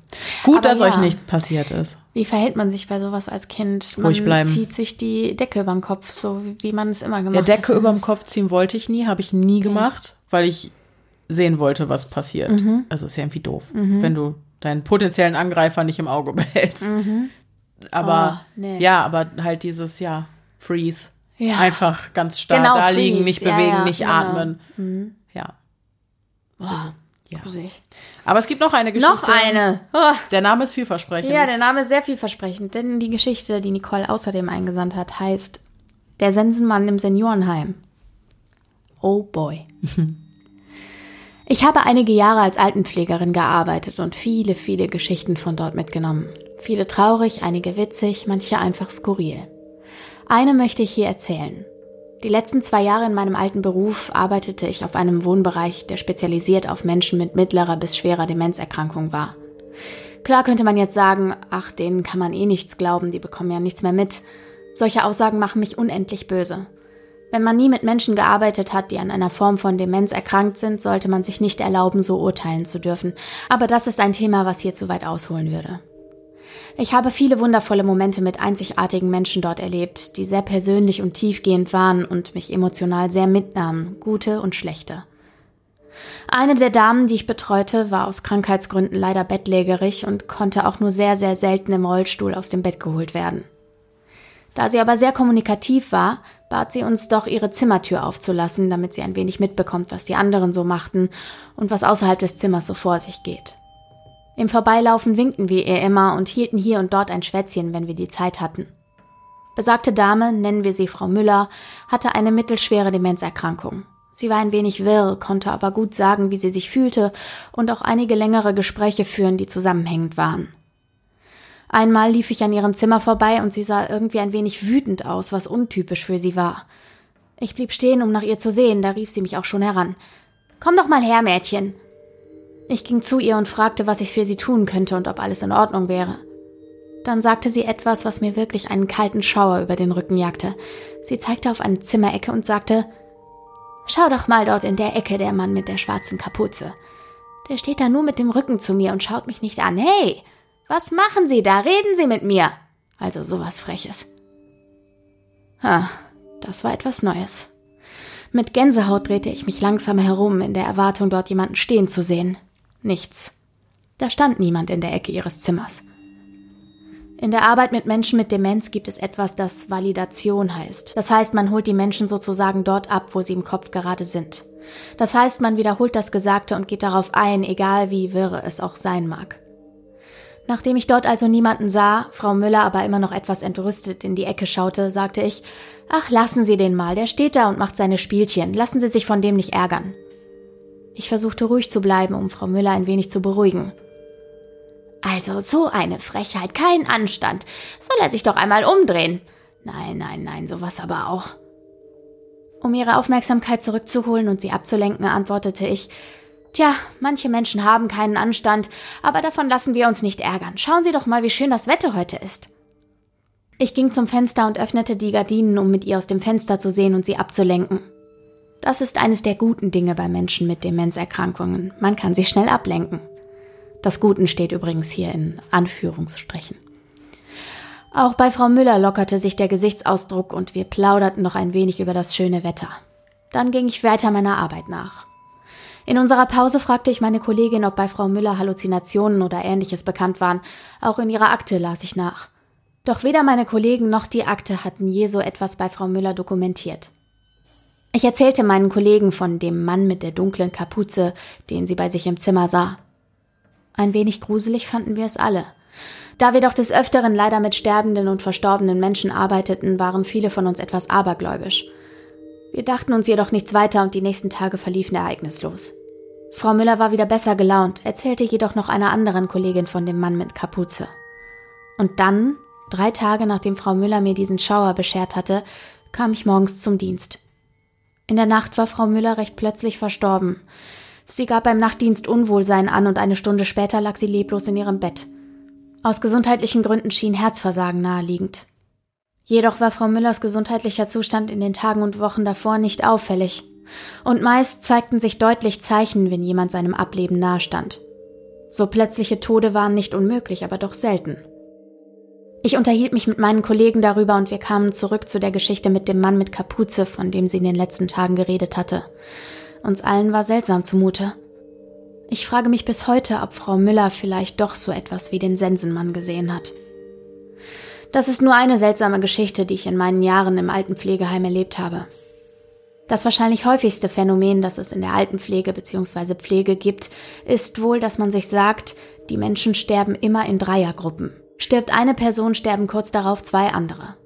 Gut, Aber dass euch nichts passiert ist. Wie verhält man sich bei sowas als Kind? Man Ruhig bleiben. zieht sich die Decke über den Kopf, so wie man es immer gemacht hat. Ja, Decke über den Kopf ziehen wollte ich nie, habe ich nie okay. gemacht, weil ich sehen wollte, was passiert. Mhm. Also ist ja irgendwie doof, mhm. wenn du deinen potenziellen Angreifer nicht im Auge behältst. Mhm. Aber oh, nee. ja, aber halt dieses, ja, Freeze. Ja. Einfach ganz starr genau, da liegen, nicht bewegen, ja, ja, nicht genau. atmen. Mhm. Ja. So. Ja. Aber es gibt noch eine Geschichte. Noch eine. Oh. Der Name ist vielversprechend. Ja, der Name ist sehr vielversprechend, denn die Geschichte, die Nicole außerdem eingesandt hat, heißt Der Sensenmann im Seniorenheim. Oh boy. Ich habe einige Jahre als Altenpflegerin gearbeitet und viele, viele Geschichten von dort mitgenommen. Viele traurig, einige witzig, manche einfach skurril. Eine möchte ich hier erzählen. Die letzten zwei Jahre in meinem alten Beruf arbeitete ich auf einem Wohnbereich, der spezialisiert auf Menschen mit mittlerer bis schwerer Demenzerkrankung war. Klar könnte man jetzt sagen, ach, denen kann man eh nichts glauben, die bekommen ja nichts mehr mit. Solche Aussagen machen mich unendlich böse. Wenn man nie mit Menschen gearbeitet hat, die an einer Form von Demenz erkrankt sind, sollte man sich nicht erlauben, so urteilen zu dürfen. Aber das ist ein Thema, was hier zu weit ausholen würde. Ich habe viele wundervolle Momente mit einzigartigen Menschen dort erlebt, die sehr persönlich und tiefgehend waren und mich emotional sehr mitnahmen, gute und schlechte. Eine der Damen, die ich betreute, war aus Krankheitsgründen leider bettlägerig und konnte auch nur sehr, sehr selten im Rollstuhl aus dem Bett geholt werden. Da sie aber sehr kommunikativ war, bat sie uns doch, ihre Zimmertür aufzulassen, damit sie ein wenig mitbekommt, was die anderen so machten und was außerhalb des Zimmers so vor sich geht. Im Vorbeilaufen winkten wir ihr immer und hielten hier und dort ein Schwätzchen, wenn wir die Zeit hatten. Besagte Dame, nennen wir sie Frau Müller, hatte eine mittelschwere Demenzerkrankung. Sie war ein wenig wirr, konnte aber gut sagen, wie sie sich fühlte und auch einige längere Gespräche führen, die zusammenhängend waren. Einmal lief ich an ihrem Zimmer vorbei und sie sah irgendwie ein wenig wütend aus, was untypisch für sie war. Ich blieb stehen, um nach ihr zu sehen, da rief sie mich auch schon heran. Komm doch mal her, Mädchen. Ich ging zu ihr und fragte, was ich für sie tun könnte und ob alles in Ordnung wäre. Dann sagte sie etwas, was mir wirklich einen kalten Schauer über den Rücken jagte. Sie zeigte auf eine Zimmerecke und sagte, Schau doch mal dort in der Ecke der Mann mit der schwarzen Kapuze. Der steht da nur mit dem Rücken zu mir und schaut mich nicht an. Hey, was machen Sie da? Reden Sie mit mir. Also sowas Freches. Ah, das war etwas Neues. Mit Gänsehaut drehte ich mich langsam herum, in der Erwartung, dort jemanden stehen zu sehen. Nichts. Da stand niemand in der Ecke ihres Zimmers. In der Arbeit mit Menschen mit Demenz gibt es etwas, das Validation heißt. Das heißt, man holt die Menschen sozusagen dort ab, wo sie im Kopf gerade sind. Das heißt, man wiederholt das Gesagte und geht darauf ein, egal wie wirre es auch sein mag. Nachdem ich dort also niemanden sah, Frau Müller aber immer noch etwas entrüstet in die Ecke schaute, sagte ich, ach, lassen Sie den mal, der steht da und macht seine Spielchen, lassen Sie sich von dem nicht ärgern. Ich versuchte ruhig zu bleiben, um Frau Müller ein wenig zu beruhigen. Also so eine Frechheit, kein Anstand. Soll er sich doch einmal umdrehen. Nein, nein, nein, sowas aber auch. Um ihre Aufmerksamkeit zurückzuholen und sie abzulenken, antwortete ich, Tja, manche Menschen haben keinen Anstand, aber davon lassen wir uns nicht ärgern. Schauen Sie doch mal, wie schön das Wetter heute ist. Ich ging zum Fenster und öffnete die Gardinen, um mit ihr aus dem Fenster zu sehen und sie abzulenken. Das ist eines der guten Dinge bei Menschen mit Demenzerkrankungen. Man kann sie schnell ablenken. Das Guten steht übrigens hier in Anführungsstrichen. Auch bei Frau Müller lockerte sich der Gesichtsausdruck und wir plauderten noch ein wenig über das schöne Wetter. Dann ging ich weiter meiner Arbeit nach. In unserer Pause fragte ich meine Kollegin, ob bei Frau Müller Halluzinationen oder ähnliches bekannt waren. Auch in ihrer Akte las ich nach. Doch weder meine Kollegen noch die Akte hatten je so etwas bei Frau Müller dokumentiert. Ich erzählte meinen Kollegen von dem Mann mit der dunklen Kapuze, den sie bei sich im Zimmer sah. Ein wenig gruselig fanden wir es alle. Da wir doch des Öfteren leider mit sterbenden und verstorbenen Menschen arbeiteten, waren viele von uns etwas abergläubisch. Wir dachten uns jedoch nichts weiter und die nächsten Tage verliefen ereignislos. Frau Müller war wieder besser gelaunt, erzählte jedoch noch einer anderen Kollegin von dem Mann mit Kapuze. Und dann, drei Tage nachdem Frau Müller mir diesen Schauer beschert hatte, kam ich morgens zum Dienst. In der Nacht war Frau Müller recht plötzlich verstorben. Sie gab beim Nachtdienst Unwohlsein an und eine Stunde später lag sie leblos in ihrem Bett. Aus gesundheitlichen Gründen schien Herzversagen naheliegend. Jedoch war Frau Müllers gesundheitlicher Zustand in den Tagen und Wochen davor nicht auffällig. Und meist zeigten sich deutlich Zeichen, wenn jemand seinem Ableben nahestand. So plötzliche Tode waren nicht unmöglich, aber doch selten. Ich unterhielt mich mit meinen Kollegen darüber und wir kamen zurück zu der Geschichte mit dem Mann mit Kapuze, von dem sie in den letzten Tagen geredet hatte. Uns allen war seltsam zumute. Ich frage mich bis heute, ob Frau Müller vielleicht doch so etwas wie den Sensenmann gesehen hat. Das ist nur eine seltsame Geschichte, die ich in meinen Jahren im Altenpflegeheim erlebt habe. Das wahrscheinlich häufigste Phänomen, das es in der Altenpflege bzw. Pflege gibt, ist wohl, dass man sich sagt, die Menschen sterben immer in Dreiergruppen. Stirbt eine Person, sterben kurz darauf zwei andere.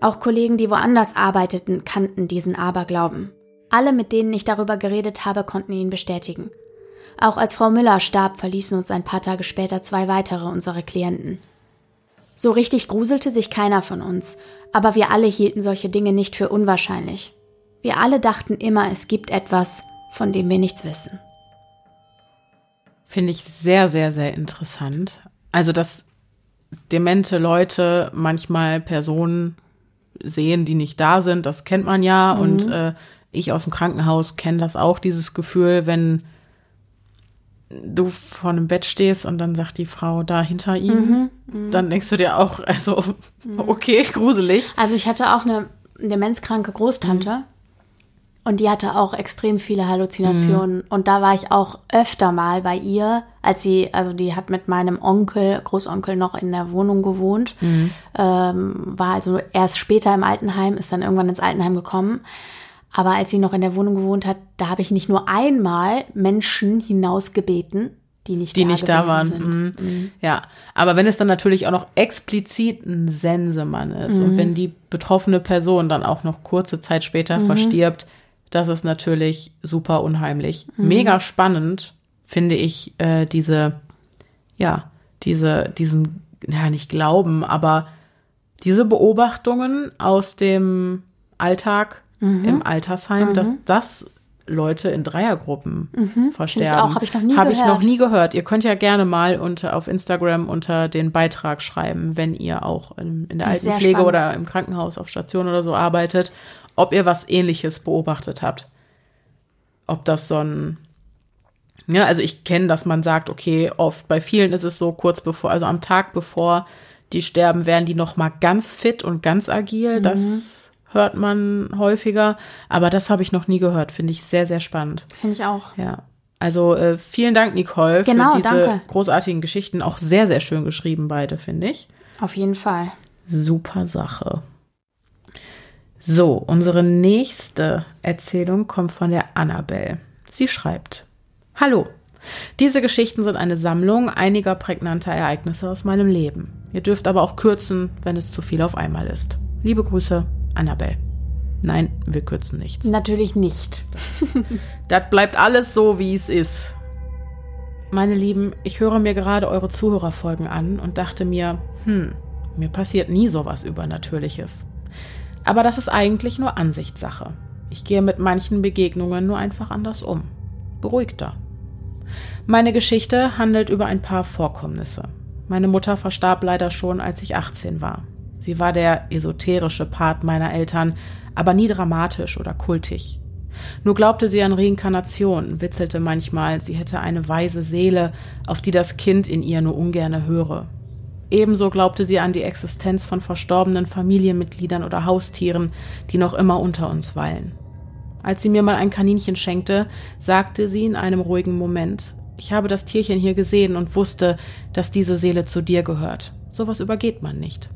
Auch Kollegen, die woanders arbeiteten, kannten diesen Aberglauben. Alle, mit denen ich darüber geredet habe, konnten ihn bestätigen. Auch als Frau Müller starb, verließen uns ein paar Tage später zwei weitere unserer Klienten. So richtig gruselte sich keiner von uns, aber wir alle hielten solche Dinge nicht für unwahrscheinlich. Wir alle dachten immer, es gibt etwas, von dem wir nichts wissen. Finde ich sehr, sehr, sehr interessant. Also, dass demente Leute manchmal Personen sehen, die nicht da sind, das kennt man ja. Mhm. Und äh, ich aus dem Krankenhaus kenne das auch, dieses Gefühl, wenn du vor einem Bett stehst und dann sagt die Frau da hinter ihm, mhm, mh. dann denkst du dir auch, also, mhm. okay, gruselig. Also ich hatte auch eine demenzkranke Großtante mhm. und die hatte auch extrem viele Halluzinationen. Mhm. Und da war ich auch öfter mal bei ihr, als sie, also die hat mit meinem Onkel, Großonkel noch in der Wohnung gewohnt, mhm. ähm, war also erst später im Altenheim, ist dann irgendwann ins Altenheim gekommen. Aber als sie noch in der Wohnung gewohnt hat, da habe ich nicht nur einmal Menschen hinausgebeten, die nicht, die da, nicht da waren. Mhm. Mhm. Ja, aber wenn es dann natürlich auch noch explizit ein Sensemann ist mhm. und wenn die betroffene Person dann auch noch kurze Zeit später mhm. verstirbt, das ist natürlich super unheimlich. Mhm. Mega spannend finde ich äh, diese, ja, diese, diesen, ja, nicht Glauben, aber diese Beobachtungen aus dem Alltag mhm. im Altersheim, mhm. dass das Leute in Dreiergruppen mhm. versterben. auch, habe ich noch nie hab gehört. Habe ich noch nie gehört. Ihr könnt ja gerne mal unter, auf Instagram unter den Beitrag schreiben, wenn ihr auch in, in der Altenpflege oder im Krankenhaus auf Station oder so arbeitet, ob ihr was ähnliches beobachtet habt. Ob das so ein ja, also ich kenne, dass man sagt, okay, oft bei vielen ist es so kurz bevor, also am Tag bevor die sterben, werden die noch mal ganz fit und ganz agil. Mhm. Das hört man häufiger, aber das habe ich noch nie gehört. Finde ich sehr, sehr spannend. Finde ich auch. Ja. Also äh, vielen Dank, Nicole, genau, für diese danke. großartigen Geschichten. Auch sehr, sehr schön geschrieben, beide, finde ich. Auf jeden Fall. Super Sache. So, unsere nächste Erzählung kommt von der Annabelle. Sie schreibt: Hallo, diese Geschichten sind eine Sammlung einiger prägnanter Ereignisse aus meinem Leben. Ihr dürft aber auch kürzen, wenn es zu viel auf einmal ist. Liebe Grüße, Annabelle. Nein, wir kürzen nichts. Natürlich nicht. das bleibt alles so, wie es ist. Meine Lieben, ich höre mir gerade eure Zuhörerfolgen an und dachte mir, hm, mir passiert nie sowas Übernatürliches. Aber das ist eigentlich nur Ansichtssache. Ich gehe mit manchen Begegnungen nur einfach anders um. Beruhigter. Meine Geschichte handelt über ein paar Vorkommnisse. Meine Mutter verstarb leider schon, als ich 18 war. Sie war der esoterische Part meiner Eltern, aber nie dramatisch oder kultig. Nur glaubte sie an Reinkarnation, witzelte manchmal, sie hätte eine weise Seele, auf die das Kind in ihr nur ungerne höre. Ebenso glaubte sie an die Existenz von verstorbenen Familienmitgliedern oder Haustieren, die noch immer unter uns weilen. Als sie mir mal ein Kaninchen schenkte, sagte sie in einem ruhigen Moment, ich habe das Tierchen hier gesehen und wusste, dass diese Seele zu dir gehört. Sowas übergeht man nicht.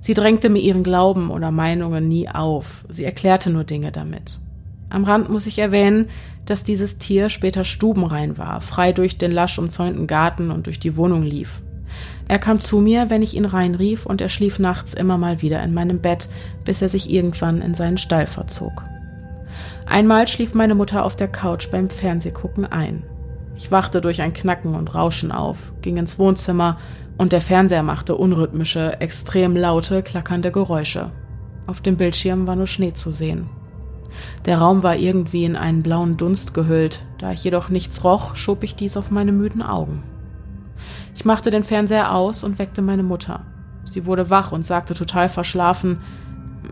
Sie drängte mir ihren Glauben oder Meinungen nie auf, sie erklärte nur Dinge damit. Am Rand muss ich erwähnen, dass dieses Tier später stubenrein war, frei durch den lasch umzäunten Garten und durch die Wohnung lief. Er kam zu mir, wenn ich ihn reinrief, und er schlief nachts immer mal wieder in meinem Bett, bis er sich irgendwann in seinen Stall verzog. Einmal schlief meine Mutter auf der Couch beim Fernsehgucken ein. Ich wachte durch ein Knacken und Rauschen auf, ging ins Wohnzimmer und der Fernseher machte unrhythmische, extrem laute, klackernde Geräusche. Auf dem Bildschirm war nur Schnee zu sehen. Der Raum war irgendwie in einen blauen Dunst gehüllt, da ich jedoch nichts roch, schob ich dies auf meine müden Augen. Ich machte den Fernseher aus und weckte meine Mutter. Sie wurde wach und sagte total verschlafen,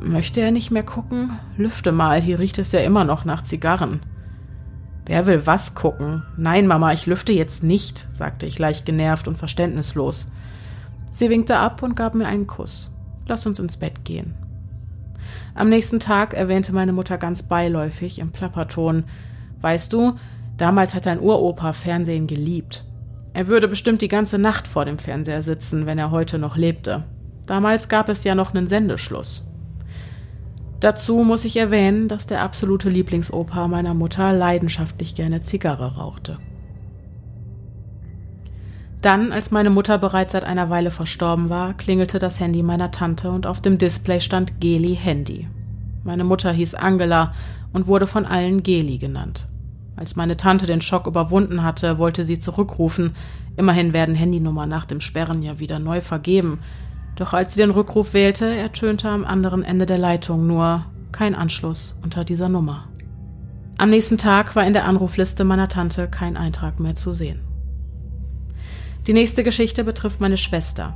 Möchte er nicht mehr gucken? Lüfte mal, hier riecht es ja immer noch nach Zigarren. Wer will was gucken? Nein, Mama, ich lüfte jetzt nicht, sagte ich leicht genervt und verständnislos. Sie winkte ab und gab mir einen Kuss. Lass uns ins Bett gehen. Am nächsten Tag erwähnte meine Mutter ganz beiläufig im Plapperton, weißt du, damals hat dein Uropa Fernsehen geliebt. Er würde bestimmt die ganze Nacht vor dem Fernseher sitzen, wenn er heute noch lebte. Damals gab es ja noch einen Sendeschluss. Dazu muss ich erwähnen, dass der absolute Lieblingsopa meiner Mutter leidenschaftlich gerne Zigarre rauchte. Dann, als meine Mutter bereits seit einer Weile verstorben war, klingelte das Handy meiner Tante und auf dem Display stand Geli Handy. Meine Mutter hieß Angela und wurde von allen Geli genannt. Als meine Tante den Schock überwunden hatte, wollte sie zurückrufen. Immerhin werden Handynummern nach dem Sperren ja wieder neu vergeben. Doch als sie den Rückruf wählte, ertönte am anderen Ende der Leitung nur kein Anschluss unter dieser Nummer. Am nächsten Tag war in der Anrufliste meiner Tante kein Eintrag mehr zu sehen. Die nächste Geschichte betrifft meine Schwester.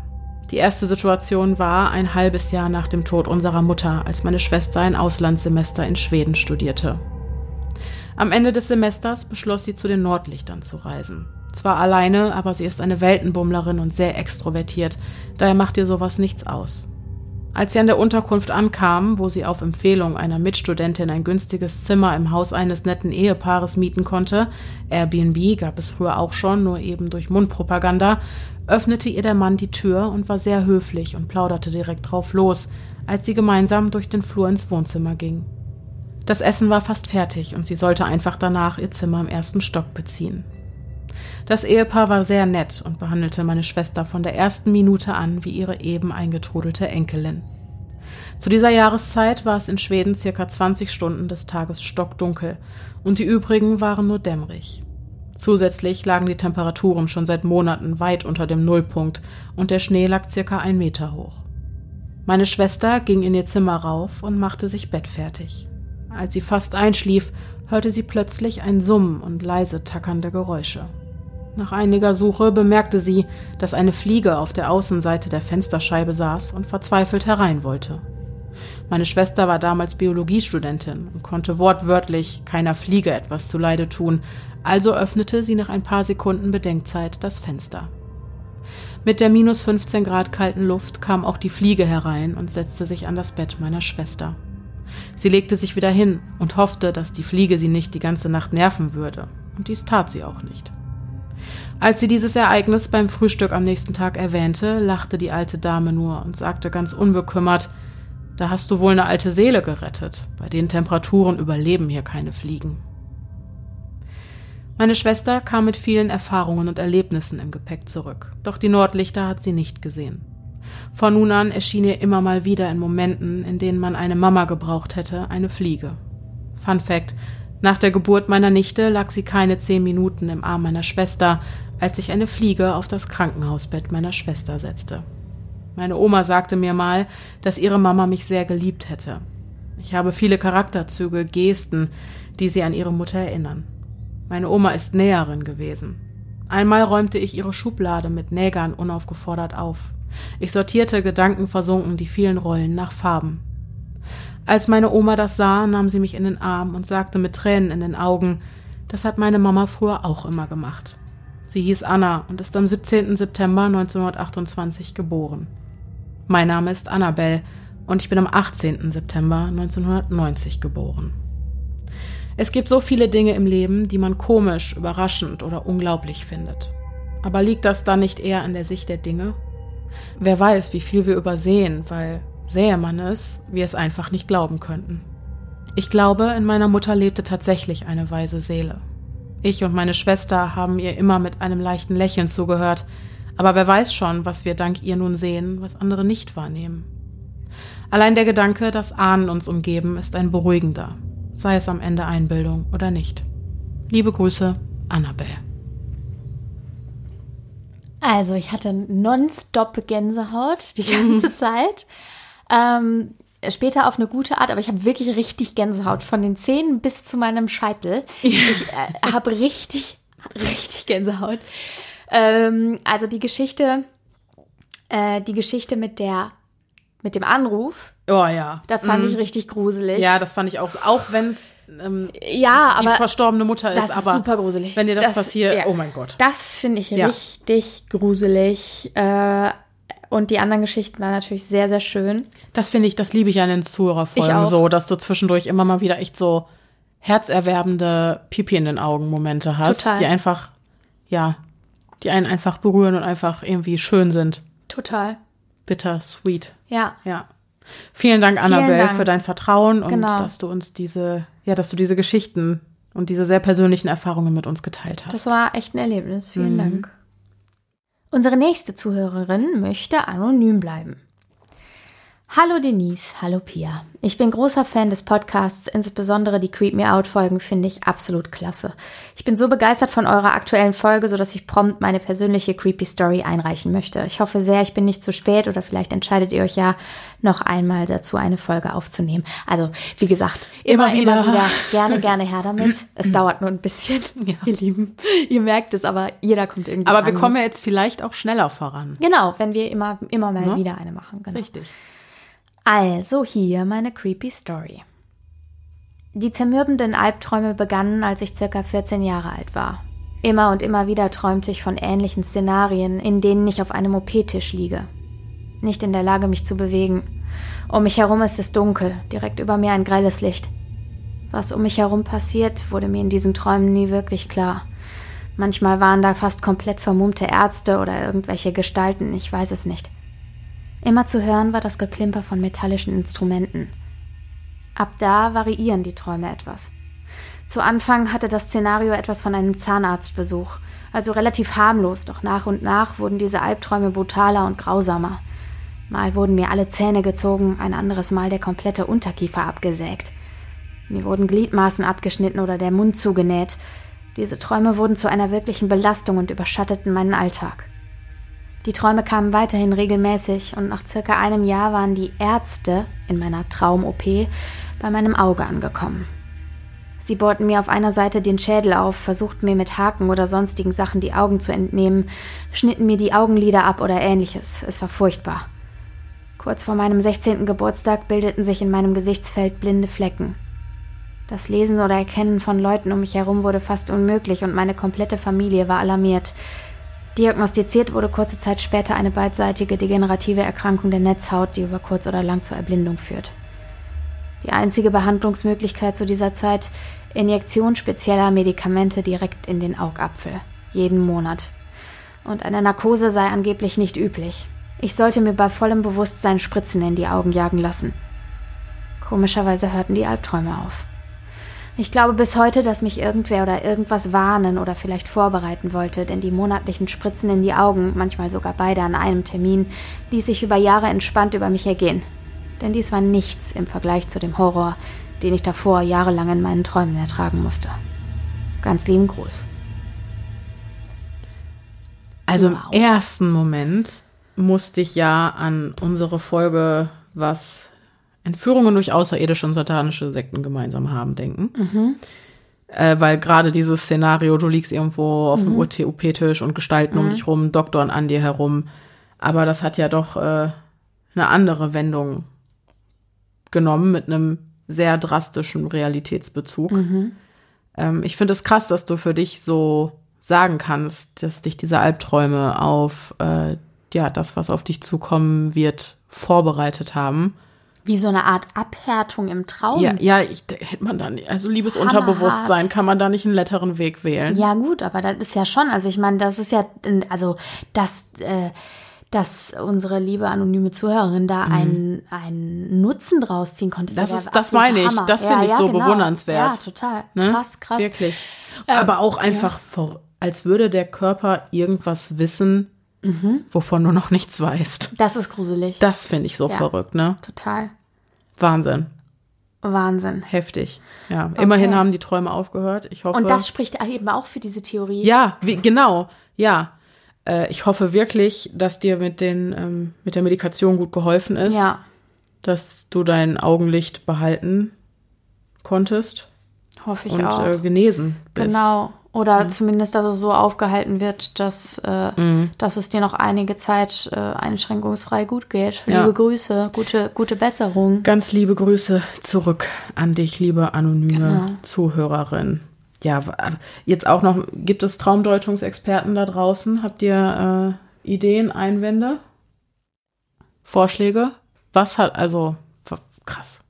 Die erste Situation war ein halbes Jahr nach dem Tod unserer Mutter, als meine Schwester ein Auslandssemester in Schweden studierte. Am Ende des Semesters beschloss sie zu den Nordlichtern zu reisen. Zwar alleine, aber sie ist eine Weltenbummlerin und sehr extrovertiert, daher macht ihr sowas nichts aus. Als sie an der Unterkunft ankam, wo sie auf Empfehlung einer Mitstudentin ein günstiges Zimmer im Haus eines netten Ehepaares mieten konnte, Airbnb gab es früher auch schon, nur eben durch Mundpropaganda, öffnete ihr der Mann die Tür und war sehr höflich und plauderte direkt drauf los, als sie gemeinsam durch den Flur ins Wohnzimmer ging. Das Essen war fast fertig und sie sollte einfach danach ihr Zimmer im ersten Stock beziehen. Das Ehepaar war sehr nett und behandelte meine Schwester von der ersten Minute an wie ihre eben eingetrudelte Enkelin. Zu dieser Jahreszeit war es in Schweden circa 20 Stunden des Tages stockdunkel und die übrigen waren nur dämmerig. Zusätzlich lagen die Temperaturen schon seit Monaten weit unter dem Nullpunkt und der Schnee lag circa ein Meter hoch. Meine Schwester ging in ihr Zimmer rauf und machte sich bettfertig. Als sie fast einschlief, hörte sie plötzlich ein Summen und leise tackernde Geräusche. Nach einiger Suche bemerkte sie, dass eine Fliege auf der Außenseite der Fensterscheibe saß und verzweifelt herein wollte. Meine Schwester war damals Biologiestudentin und konnte wortwörtlich keiner Fliege etwas zuleide tun, also öffnete sie nach ein paar Sekunden Bedenkzeit das Fenster. Mit der minus 15 Grad kalten Luft kam auch die Fliege herein und setzte sich an das Bett meiner Schwester. Sie legte sich wieder hin und hoffte, dass die Fliege sie nicht die ganze Nacht nerven würde, und dies tat sie auch nicht. Als sie dieses Ereignis beim Frühstück am nächsten Tag erwähnte, lachte die alte Dame nur und sagte ganz unbekümmert, da hast du wohl eine alte Seele gerettet. Bei den Temperaturen überleben hier keine Fliegen. Meine Schwester kam mit vielen Erfahrungen und Erlebnissen im Gepäck zurück, doch die Nordlichter hat sie nicht gesehen. Von nun an erschien ihr immer mal wieder in Momenten, in denen man eine Mama gebraucht hätte, eine Fliege. Fun Fact: Nach der Geburt meiner Nichte lag sie keine zehn Minuten im Arm meiner Schwester, als sich eine Fliege auf das Krankenhausbett meiner Schwester setzte. Meine Oma sagte mir mal, dass ihre Mama mich sehr geliebt hätte. Ich habe viele Charakterzüge, Gesten, die sie an ihre Mutter erinnern. Meine Oma ist Näherin gewesen. Einmal räumte ich ihre Schublade mit Nägern unaufgefordert auf. Ich sortierte gedankenversunken die vielen Rollen nach Farben. Als meine Oma das sah, nahm sie mich in den Arm und sagte mit Tränen in den Augen, das hat meine Mama früher auch immer gemacht. Sie hieß Anna und ist am 17. September 1928 geboren. Mein Name ist Annabelle und ich bin am 18. September 1990 geboren. Es gibt so viele Dinge im Leben, die man komisch, überraschend oder unglaublich findet. Aber liegt das dann nicht eher an der Sicht der Dinge? Wer weiß, wie viel wir übersehen, weil sähe man es, wir es einfach nicht glauben könnten. Ich glaube, in meiner Mutter lebte tatsächlich eine weise Seele. Ich und meine Schwester haben ihr immer mit einem leichten Lächeln zugehört, aber wer weiß schon, was wir dank ihr nun sehen, was andere nicht wahrnehmen. Allein der Gedanke, dass Ahnen uns umgeben, ist ein beruhigender, sei es am Ende Einbildung oder nicht. Liebe Grüße, Annabelle. Also, ich hatte nonstop Gänsehaut die ganze Zeit. Ähm, später auf eine gute Art, aber ich habe wirklich richtig Gänsehaut von den Zähnen bis zu meinem Scheitel. Ja. Ich äh, habe richtig, richtig Gänsehaut. Ähm, also die Geschichte, äh, die Geschichte mit der, mit dem Anruf. Oh ja. Das fand mm. ich richtig gruselig. Ja, das fand ich auch, auch wenn es ähm, ja, die aber verstorbene Mutter ist. Das ist super gruselig. Wenn dir das, das passiert, ja. oh mein Gott. Das finde ich ja. richtig gruselig. Äh, und die anderen Geschichten waren natürlich sehr, sehr schön. Das finde ich, das liebe ich an den Zuhörerfolgen so, dass du zwischendurch immer mal wieder echt so herzerwerbende Pipi in den Augen Momente hast, Total. die einfach, ja, die einen einfach berühren und einfach irgendwie schön sind. Total. Bitter, sweet. Ja. Ja. Vielen Dank, Annabelle, für dein Vertrauen und genau. dass du uns diese, ja, dass du diese Geschichten und diese sehr persönlichen Erfahrungen mit uns geteilt hast. Das war echt ein Erlebnis. Vielen mhm. Dank. Unsere nächste Zuhörerin möchte anonym bleiben. Hallo Denise, hallo Pia. Ich bin großer Fan des Podcasts, insbesondere die Creep Me Out Folgen finde ich absolut klasse. Ich bin so begeistert von eurer aktuellen Folge, sodass ich prompt meine persönliche Creepy Story einreichen möchte. Ich hoffe sehr, ich bin nicht zu spät oder vielleicht entscheidet ihr euch ja noch einmal dazu eine Folge aufzunehmen. Also, wie gesagt, immer, immer wieder. immer wieder. Gerne, gerne her damit. Es dauert nur ein bisschen, ja. ihr Lieben. Ihr merkt es, aber jeder kommt irgendwie Aber wir kommen ja jetzt vielleicht auch schneller voran. Genau, wenn wir immer, immer mal ja. wieder eine machen. Genau. Richtig. Also hier meine creepy Story. Die zermürbenden Albträume begannen, als ich circa 14 Jahre alt war. Immer und immer wieder träumte ich von ähnlichen Szenarien, in denen ich auf einem OP-Tisch liege. Nicht in der Lage, mich zu bewegen. Um mich herum ist es dunkel, direkt über mir ein grelles Licht. Was um mich herum passiert, wurde mir in diesen Träumen nie wirklich klar. Manchmal waren da fast komplett vermummte Ärzte oder irgendwelche Gestalten, ich weiß es nicht. Immer zu hören war das Geklimper von metallischen Instrumenten. Ab da variieren die Träume etwas. Zu Anfang hatte das Szenario etwas von einem Zahnarztbesuch, also relativ harmlos, doch nach und nach wurden diese Albträume brutaler und grausamer. Mal wurden mir alle Zähne gezogen, ein anderes Mal der komplette Unterkiefer abgesägt. Mir wurden Gliedmaßen abgeschnitten oder der Mund zugenäht. Diese Träume wurden zu einer wirklichen Belastung und überschatteten meinen Alltag. Die Träume kamen weiterhin regelmäßig und nach circa einem Jahr waren die Ärzte in meiner Traum-OP bei meinem Auge angekommen. Sie bohrten mir auf einer Seite den Schädel auf, versuchten mir mit Haken oder sonstigen Sachen die Augen zu entnehmen, schnitten mir die Augenlider ab oder ähnliches. Es war furchtbar. Kurz vor meinem 16. Geburtstag bildeten sich in meinem Gesichtsfeld blinde Flecken. Das Lesen oder Erkennen von Leuten um mich herum wurde fast unmöglich und meine komplette Familie war alarmiert. Diagnostiziert wurde kurze Zeit später eine beidseitige degenerative Erkrankung der Netzhaut, die über kurz oder lang zur Erblindung führt. Die einzige Behandlungsmöglichkeit zu dieser Zeit Injektion spezieller Medikamente direkt in den Augapfel, jeden Monat. Und eine Narkose sei angeblich nicht üblich. Ich sollte mir bei vollem Bewusstsein Spritzen in die Augen jagen lassen. Komischerweise hörten die Albträume auf. Ich glaube bis heute, dass mich irgendwer oder irgendwas warnen oder vielleicht vorbereiten wollte, denn die monatlichen Spritzen in die Augen, manchmal sogar beide an einem Termin, ließ sich über Jahre entspannt über mich ergehen. Denn dies war nichts im Vergleich zu dem Horror, den ich davor jahrelang in meinen Träumen ertragen musste. Ganz lieben Gruß. Also wow. im ersten Moment musste ich ja an unsere Folge, was Entführungen durch außerirdische und satanische Sekten gemeinsam haben, denken. Mhm. Äh, weil gerade dieses Szenario, du liegst irgendwo auf mhm. dem UTUP-Tisch und Gestalten mhm. um dich rum, Doktoren an dir herum. Aber das hat ja doch äh, eine andere Wendung genommen mit einem sehr drastischen Realitätsbezug. Mhm. Ähm, ich finde es krass, dass du für dich so sagen kannst, dass dich diese Albträume auf äh, ja das, was auf dich zukommen wird, vorbereitet haben. Wie so eine Art Abhärtung im Traum. Ja, ja, ich, hätte man da nicht, also liebes Unterbewusstsein, kann man da nicht einen letteren Weg wählen. Ja, gut, aber das ist ja schon, also ich meine, das ist ja, also, dass, äh, dass unsere liebe anonyme Zuhörerin da mhm. einen, einen Nutzen draus ziehen konnte. Das, ist, das meine ich, Hammer. das finde ich ja, so genau. bewundernswert. Ja, total. Ne? Krass, krass. Wirklich. Ähm, aber auch einfach, vor, als würde der Körper irgendwas wissen, Mhm. wovon du noch nichts weißt. Das ist gruselig. Das finde ich so ja, verrückt, ne? Total. Wahnsinn. Wahnsinn. Heftig. Ja, okay. immerhin haben die Träume aufgehört. Ich hoffe. Und das spricht eben auch für diese Theorie. Ja, wie, genau. Ja. Äh, ich hoffe wirklich, dass dir mit den ähm, mit der Medikation gut geholfen ist. Ja. Dass du dein Augenlicht behalten konntest. Hoffe ich und, auch. Und äh, genesen bist. Genau. Oder mhm. zumindest, dass es so aufgehalten wird, dass, äh, mhm. dass es dir noch einige Zeit äh, einschränkungsfrei gut geht. Ja. Liebe Grüße, gute, gute Besserung. Ganz liebe Grüße zurück an dich, liebe anonyme genau. Zuhörerin. Ja, jetzt auch noch, gibt es Traumdeutungsexperten da draußen? Habt ihr äh, Ideen, Einwände? Vorschläge? Was hat, also, krass.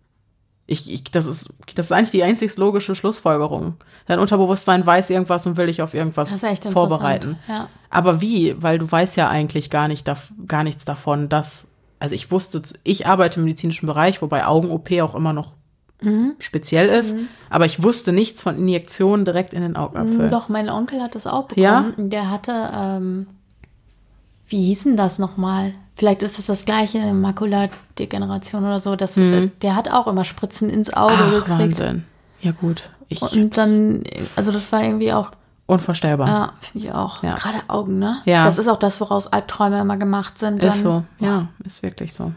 Ich, ich, das, ist, das ist eigentlich die einzig logische Schlussfolgerung. Dein Unterbewusstsein weiß irgendwas und will dich auf irgendwas vorbereiten. Ja. Aber wie? Weil du weißt ja eigentlich gar, nicht, gar nichts davon, dass, also ich wusste, ich arbeite im medizinischen Bereich, wobei Augen-OP auch immer noch mhm. speziell ist, mhm. aber ich wusste nichts von Injektionen direkt in den Augapfel. Doch, mein Onkel hat das auch bekommen. Ja? Der hatte, ähm, wie hieß denn das nochmal? Vielleicht ist das das gleiche Makuladegeneration oder so. Das, mhm. Der hat auch immer Spritzen ins Auge Ach, gekriegt. Wahnsinn. Ja gut. Ich, und dann, also das war irgendwie auch Unvorstellbar. Ja, finde ich auch. Ja. Gerade Augen, ne? Ja. Das ist auch das, woraus Albträume immer gemacht sind. Dann, ist so, ja, ist wirklich so.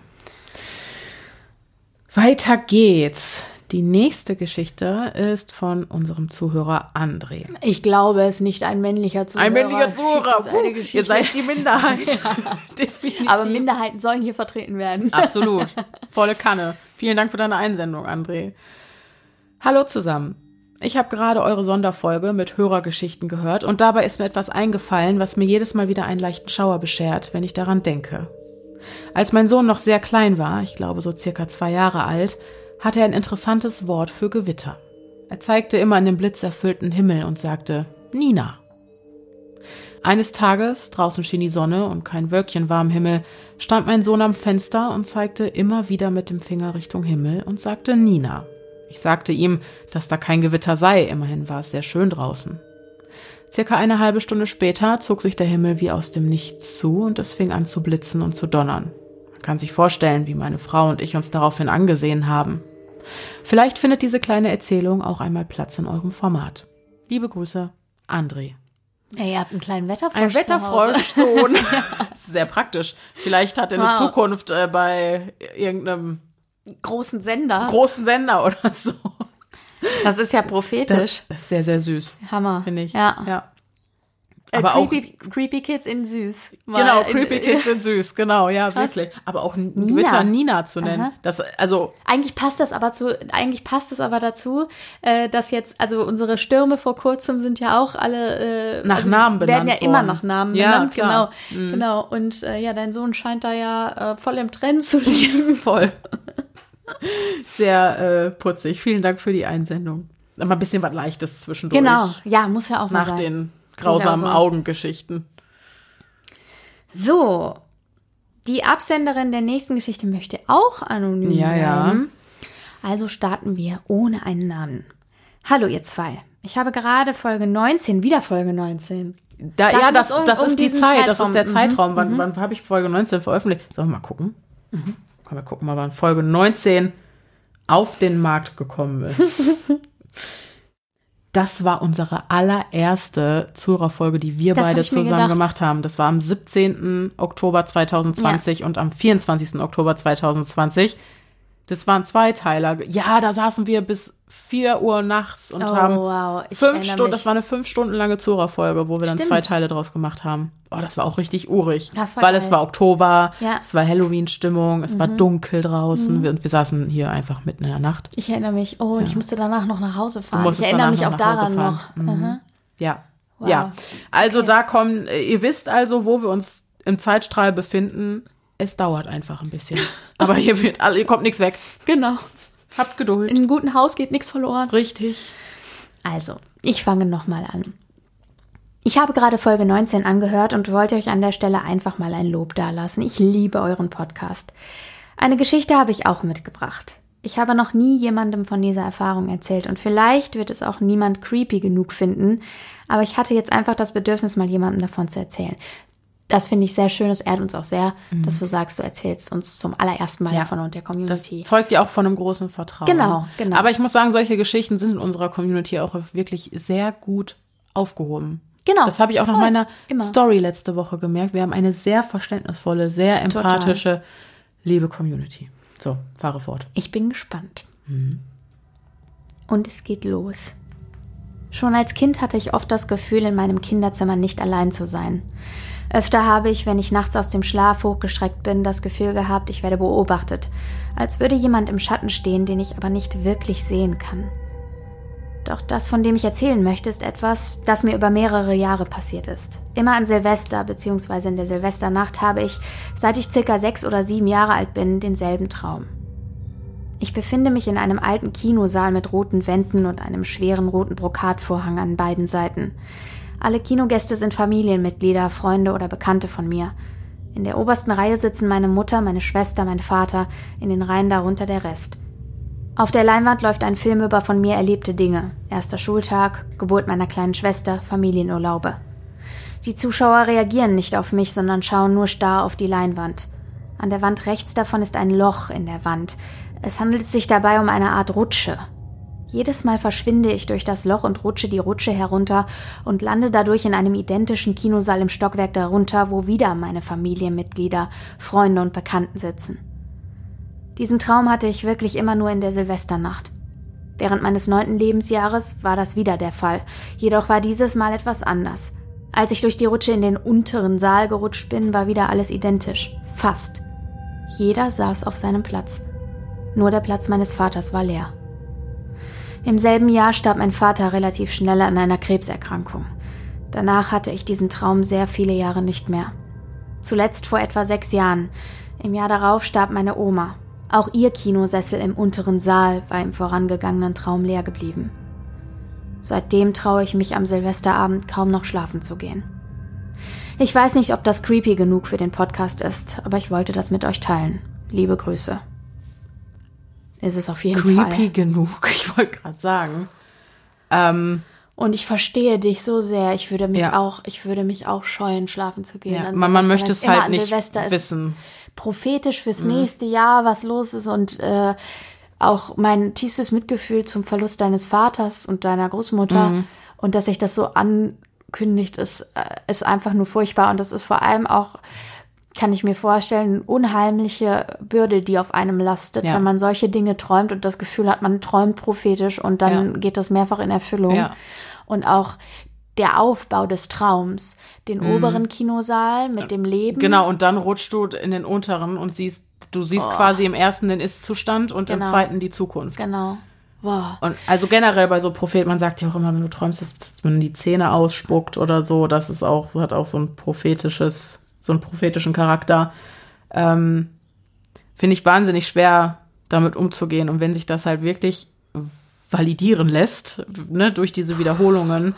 Weiter geht's. Die nächste Geschichte ist von unserem Zuhörer André. Ich glaube, es ist nicht ein männlicher Zuhörer. Ein männlicher Zuhörer. Uh, ihr seid die Minderheit. Definitiv. Aber Minderheiten sollen hier vertreten werden. Absolut. Volle Kanne. Vielen Dank für deine Einsendung, André. Hallo zusammen. Ich habe gerade eure Sonderfolge mit Hörergeschichten gehört und dabei ist mir etwas eingefallen, was mir jedes Mal wieder einen leichten Schauer beschert, wenn ich daran denke. Als mein Sohn noch sehr klein war, ich glaube so circa zwei Jahre alt, hatte er ein interessantes Wort für Gewitter. Er zeigte immer in den blitzerfüllten Himmel und sagte Nina. Eines Tages, draußen schien die Sonne und kein Wölkchen war am Himmel, stand mein Sohn am Fenster und zeigte immer wieder mit dem Finger Richtung Himmel und sagte Nina. Ich sagte ihm, dass da kein Gewitter sei, immerhin war es sehr schön draußen. Circa eine halbe Stunde später zog sich der Himmel wie aus dem Nichts zu und es fing an zu blitzen und zu donnern. Kann sich vorstellen, wie meine Frau und ich uns daraufhin angesehen haben. Vielleicht findet diese kleine Erzählung auch einmal Platz in eurem Format. Liebe Grüße, André. Ja, ihr habt einen kleinen Wetterfrosch. Ein Wetterfroschsohn. Sehr praktisch. Vielleicht hat er wow. eine Zukunft äh, bei irgendeinem großen Sender. Großen Sender oder so. Das ist ja prophetisch. Das ist sehr, sehr süß. Hammer. Finde ich. Ja. ja. Äh, aber creepy, auch, creepy Kids in süß. Mal genau, Creepy in, Kids in süß, genau, ja, Krass. wirklich. Aber auch Nina. Nina zu nennen. Das, also eigentlich passt das aber zu, eigentlich passt das aber dazu, äh, dass jetzt, also unsere Stürme vor kurzem sind ja auch alle äh, nach also Namen benannt. Werden ja worden. immer nach Namen ja, benannt, klar. genau. Mhm. Genau. Und äh, ja, dein Sohn scheint da ja äh, voll im Trend zu liegen. voll. Sehr äh, putzig. Vielen Dank für die Einsendung. Aber ein bisschen was Leichtes zwischendurch. Genau, ja, muss ja auch mal Nach sein. den grausamen Augengeschichten. So, die Absenderin der nächsten Geschichte möchte auch anonym ja, bleiben. Ja. Also starten wir ohne einen Namen. Hallo ihr zwei. Ich habe gerade Folge 19, wieder Folge 19. Da, das ja, das, um, das ist um die Zeit, Zeitraum. das ist der Zeitraum. Mhm. Wann, mhm. wann habe ich Folge 19 veröffentlicht? Sollen wir mal gucken? Mhm. Komm, wir gucken mal, wann Folge 19 auf den Markt gekommen ist. das war unsere allererste Zuhörerfolge, die wir das beide zusammen gemacht haben. Das war am 17. Oktober 2020 ja. und am 24. Oktober 2020. Das waren Zweiteiler. Ja, da saßen wir bis 4 Uhr nachts und oh, haben wow. fünf Stunden, das war eine fünf Stunden lange Zura-Folge, wo wir dann zwei Teile draus gemacht haben. Oh, das war auch richtig urig. Das war weil geil. es war Oktober, ja. es war Halloween-Stimmung, es mhm. war dunkel draußen. Mhm. Und wir saßen hier einfach mitten in der Nacht. Ich erinnere mich, oh, und ja. ich musste danach noch nach Hause fahren. Ich erinnere mich auch daran noch. Mhm. Ja. Wow. Ja. Also okay. da kommen, ihr wisst also, wo wir uns im Zeitstrahl befinden es dauert einfach ein bisschen. Aber hier wird, hier kommt nichts weg. Genau. Habt Geduld. In einem guten Haus geht nichts verloren. Richtig. Also, ich fange nochmal an. Ich habe gerade Folge 19 angehört und wollte euch an der Stelle einfach mal ein Lob dalassen. Ich liebe euren Podcast. Eine Geschichte habe ich auch mitgebracht. Ich habe noch nie jemandem von dieser Erfahrung erzählt und vielleicht wird es auch niemand creepy genug finden, aber ich hatte jetzt einfach das Bedürfnis, mal jemandem davon zu erzählen das finde ich sehr schön. Es ehrt uns auch sehr, mhm. dass du sagst, du erzählst uns zum allerersten Mal ja. davon und der Community. Das zeugt ja auch von einem großen Vertrauen. Genau, genau. Aber ich muss sagen, solche Geschichten sind in unserer Community auch wirklich sehr gut aufgehoben. Genau. Das habe ich auch voll. nach meiner Immer. Story letzte Woche gemerkt. Wir haben eine sehr verständnisvolle, sehr empathische, Total. liebe Community. So, fahre fort. Ich bin gespannt. Mhm. Und es geht los. Schon als Kind hatte ich oft das Gefühl, in meinem Kinderzimmer nicht allein zu sein. Öfter habe ich, wenn ich nachts aus dem Schlaf hochgestreckt bin, das Gefühl gehabt, ich werde beobachtet, als würde jemand im Schatten stehen, den ich aber nicht wirklich sehen kann. Doch das, von dem ich erzählen möchte, ist etwas, das mir über mehrere Jahre passiert ist. Immer an Silvester bzw. in der Silvesternacht habe ich, seit ich circa sechs oder sieben Jahre alt bin, denselben Traum. Ich befinde mich in einem alten Kinosaal mit roten Wänden und einem schweren roten Brokatvorhang an beiden Seiten. Alle Kinogäste sind Familienmitglieder, Freunde oder Bekannte von mir. In der obersten Reihe sitzen meine Mutter, meine Schwester, mein Vater, in den Reihen darunter der Rest. Auf der Leinwand läuft ein Film über von mir erlebte Dinge. Erster Schultag, Geburt meiner kleinen Schwester, Familienurlaube. Die Zuschauer reagieren nicht auf mich, sondern schauen nur starr auf die Leinwand. An der Wand rechts davon ist ein Loch in der Wand. Es handelt sich dabei um eine Art Rutsche. Jedes Mal verschwinde ich durch das Loch und rutsche die Rutsche herunter und lande dadurch in einem identischen Kinosaal im Stockwerk darunter, wo wieder meine Familienmitglieder, Freunde und Bekannten sitzen. Diesen Traum hatte ich wirklich immer nur in der Silvesternacht. Während meines neunten Lebensjahres war das wieder der Fall, jedoch war dieses Mal etwas anders. Als ich durch die Rutsche in den unteren Saal gerutscht bin, war wieder alles identisch. Fast. Jeder saß auf seinem Platz. Nur der Platz meines Vaters war leer. Im selben Jahr starb mein Vater relativ schnell an einer Krebserkrankung. Danach hatte ich diesen Traum sehr viele Jahre nicht mehr. Zuletzt vor etwa sechs Jahren. Im Jahr darauf starb meine Oma. Auch ihr Kinosessel im unteren Saal war im vorangegangenen Traum leer geblieben. Seitdem traue ich mich am Silvesterabend kaum noch schlafen zu gehen. Ich weiß nicht, ob das creepy genug für den Podcast ist, aber ich wollte das mit euch teilen. Liebe Grüße. Ist es auf jeden creepy Fall. Creepy genug, ich wollte gerade sagen. Ähm, und ich verstehe dich so sehr. Ich würde mich ja. auch, ich würde mich auch scheuen, schlafen zu gehen. Ja, man, man möchte es halt nicht wissen. Prophetisch fürs mhm. nächste Jahr, was los ist und äh, auch mein tiefstes Mitgefühl zum Verlust deines Vaters und deiner Großmutter mhm. und dass sich das so ankündigt, ist, äh, ist einfach nur furchtbar und das ist vor allem auch kann ich mir vorstellen, unheimliche Bürde, die auf einem lastet, ja. wenn man solche Dinge träumt und das Gefühl hat, man träumt prophetisch und dann ja. geht das mehrfach in Erfüllung. Ja. Und auch der Aufbau des Traums, den mhm. oberen Kinosaal mit dem Leben. Genau, und dann rutschst du in den unteren und siehst, du siehst oh. quasi im ersten den Ist-Zustand und genau. im zweiten die Zukunft. Genau. Wow. Und also generell bei so Propheten, man sagt ja auch immer, wenn du träumst, dass, dass man die Zähne ausspuckt oder so, das ist auch, hat auch so ein prophetisches so einen prophetischen Charakter. Ähm, Finde ich wahnsinnig schwer, damit umzugehen. Und wenn sich das halt wirklich validieren lässt, ne, durch diese Wiederholungen,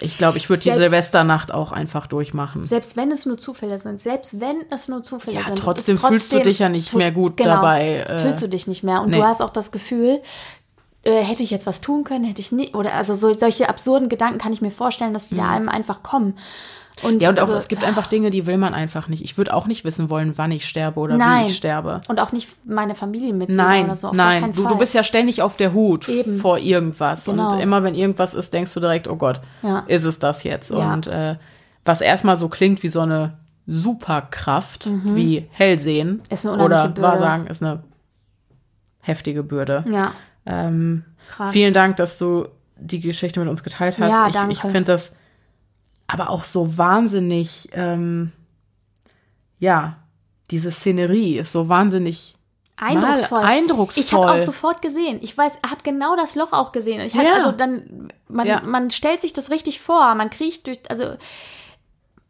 ich glaube, ich würde die Silvesternacht auch einfach durchmachen. Selbst wenn es nur Zufälle sind, selbst wenn es nur Zufälle ja, sind. Trotzdem, trotzdem fühlst du dich ja nicht mehr gut genau, dabei. Äh, fühlst du dich nicht mehr. Und nee. du hast auch das Gefühl, äh, hätte ich jetzt was tun können, hätte ich nicht. Oder also so, solche absurden Gedanken kann ich mir vorstellen, dass die mhm. da einem einfach kommen. Und ja, und also, auch es gibt einfach Dinge, die will man einfach nicht. Ich würde auch nicht wissen wollen, wann ich sterbe oder nein. wie ich sterbe. Und auch nicht meine Familienmitglieder nein, oder so. nein, du, du bist ja ständig auf der Hut Eben. vor irgendwas. Genau. Und immer wenn irgendwas ist, denkst du direkt, oh Gott, ja. ist es das jetzt? Ja. Und äh, was erstmal so klingt wie so eine Superkraft, mhm. wie Hellsehen ist eine oder Bürde. Wahrsagen, ist eine heftige Bürde. Ja. Ähm, vielen Dank, dass du die Geschichte mit uns geteilt hast. Ja, ich ich finde das aber auch so wahnsinnig, ähm, ja, diese Szenerie ist so wahnsinnig eindrucksvoll. Mal, eindrucksvoll. Ich habe auch sofort gesehen. Ich weiß, habe genau das Loch auch gesehen. Ich hatte, ja. also dann, man, ja. man stellt sich das richtig vor. Man kriecht durch, also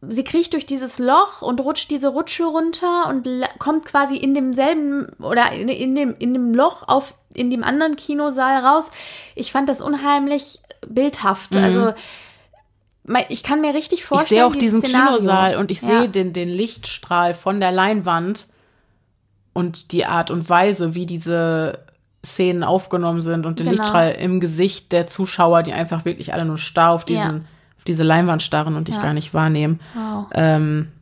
sie kriecht durch dieses Loch und rutscht diese Rutsche runter und kommt quasi in demselben oder in, in, dem in dem Loch auf in dem anderen Kinosaal raus. Ich fand das unheimlich bildhaft. Mhm. Also ich kann mir richtig vorstellen, ich sehe auch diesen Szenario. Kinosaal und ich ja. sehe den, den Lichtstrahl von der Leinwand und die Art und Weise, wie diese Szenen aufgenommen sind und den genau. Lichtstrahl im Gesicht der Zuschauer, die einfach wirklich alle nur starr auf diesen, ja. auf diese Leinwand starren und dich ja. gar nicht wahrnehmen. Wow. Ähm,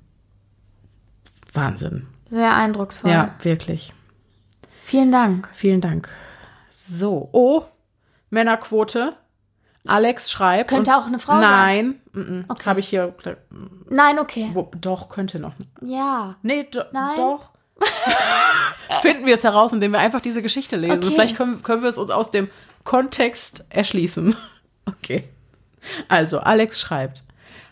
Wahnsinn. Sehr eindrucksvoll. Ja, wirklich. Vielen Dank. Vielen Dank. So, oh, Männerquote Alex schreibt. Könnte auch eine Frau nein, sein. Nein, okay. habe ich hier. Nein, okay. Wo, doch, könnte noch. Ja. Nee, do, nein. doch. Finden wir es heraus, indem wir einfach diese Geschichte lesen. Okay. Vielleicht können, können wir es uns aus dem Kontext erschließen. Okay. Also, Alex schreibt: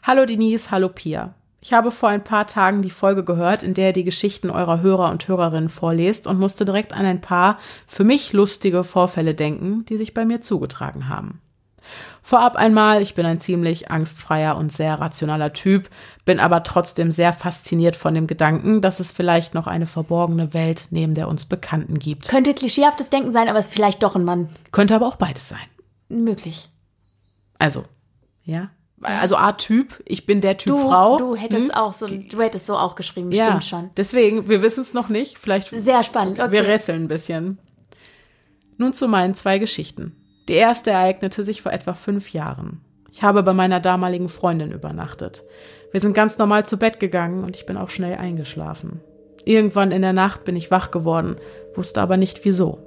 Hallo Denise, hallo Pia. Ich habe vor ein paar Tagen die Folge gehört, in der ihr die Geschichten eurer Hörer und Hörerinnen vorlest und musste direkt an ein paar für mich lustige Vorfälle denken, die sich bei mir zugetragen haben. Vorab einmal, ich bin ein ziemlich angstfreier und sehr rationaler Typ, bin aber trotzdem sehr fasziniert von dem Gedanken, dass es vielleicht noch eine verborgene Welt neben der uns Bekannten gibt. Könnte klischeehaftes Denken sein, aber es ist vielleicht doch ein Mann. Könnte aber auch beides sein. Möglich. Also, ja. Also A-Typ, ich bin der Typ du, Frau. Du hättest hm? auch so, du hättest so auch geschrieben, ja, stimmt schon. Deswegen, wir wissen es noch nicht. Vielleicht. Sehr spannend. Okay. Wir rätseln ein bisschen. Nun zu meinen zwei Geschichten. Die erste ereignete sich vor etwa fünf Jahren. Ich habe bei meiner damaligen Freundin übernachtet. Wir sind ganz normal zu Bett gegangen und ich bin auch schnell eingeschlafen. Irgendwann in der Nacht bin ich wach geworden, wusste aber nicht wieso.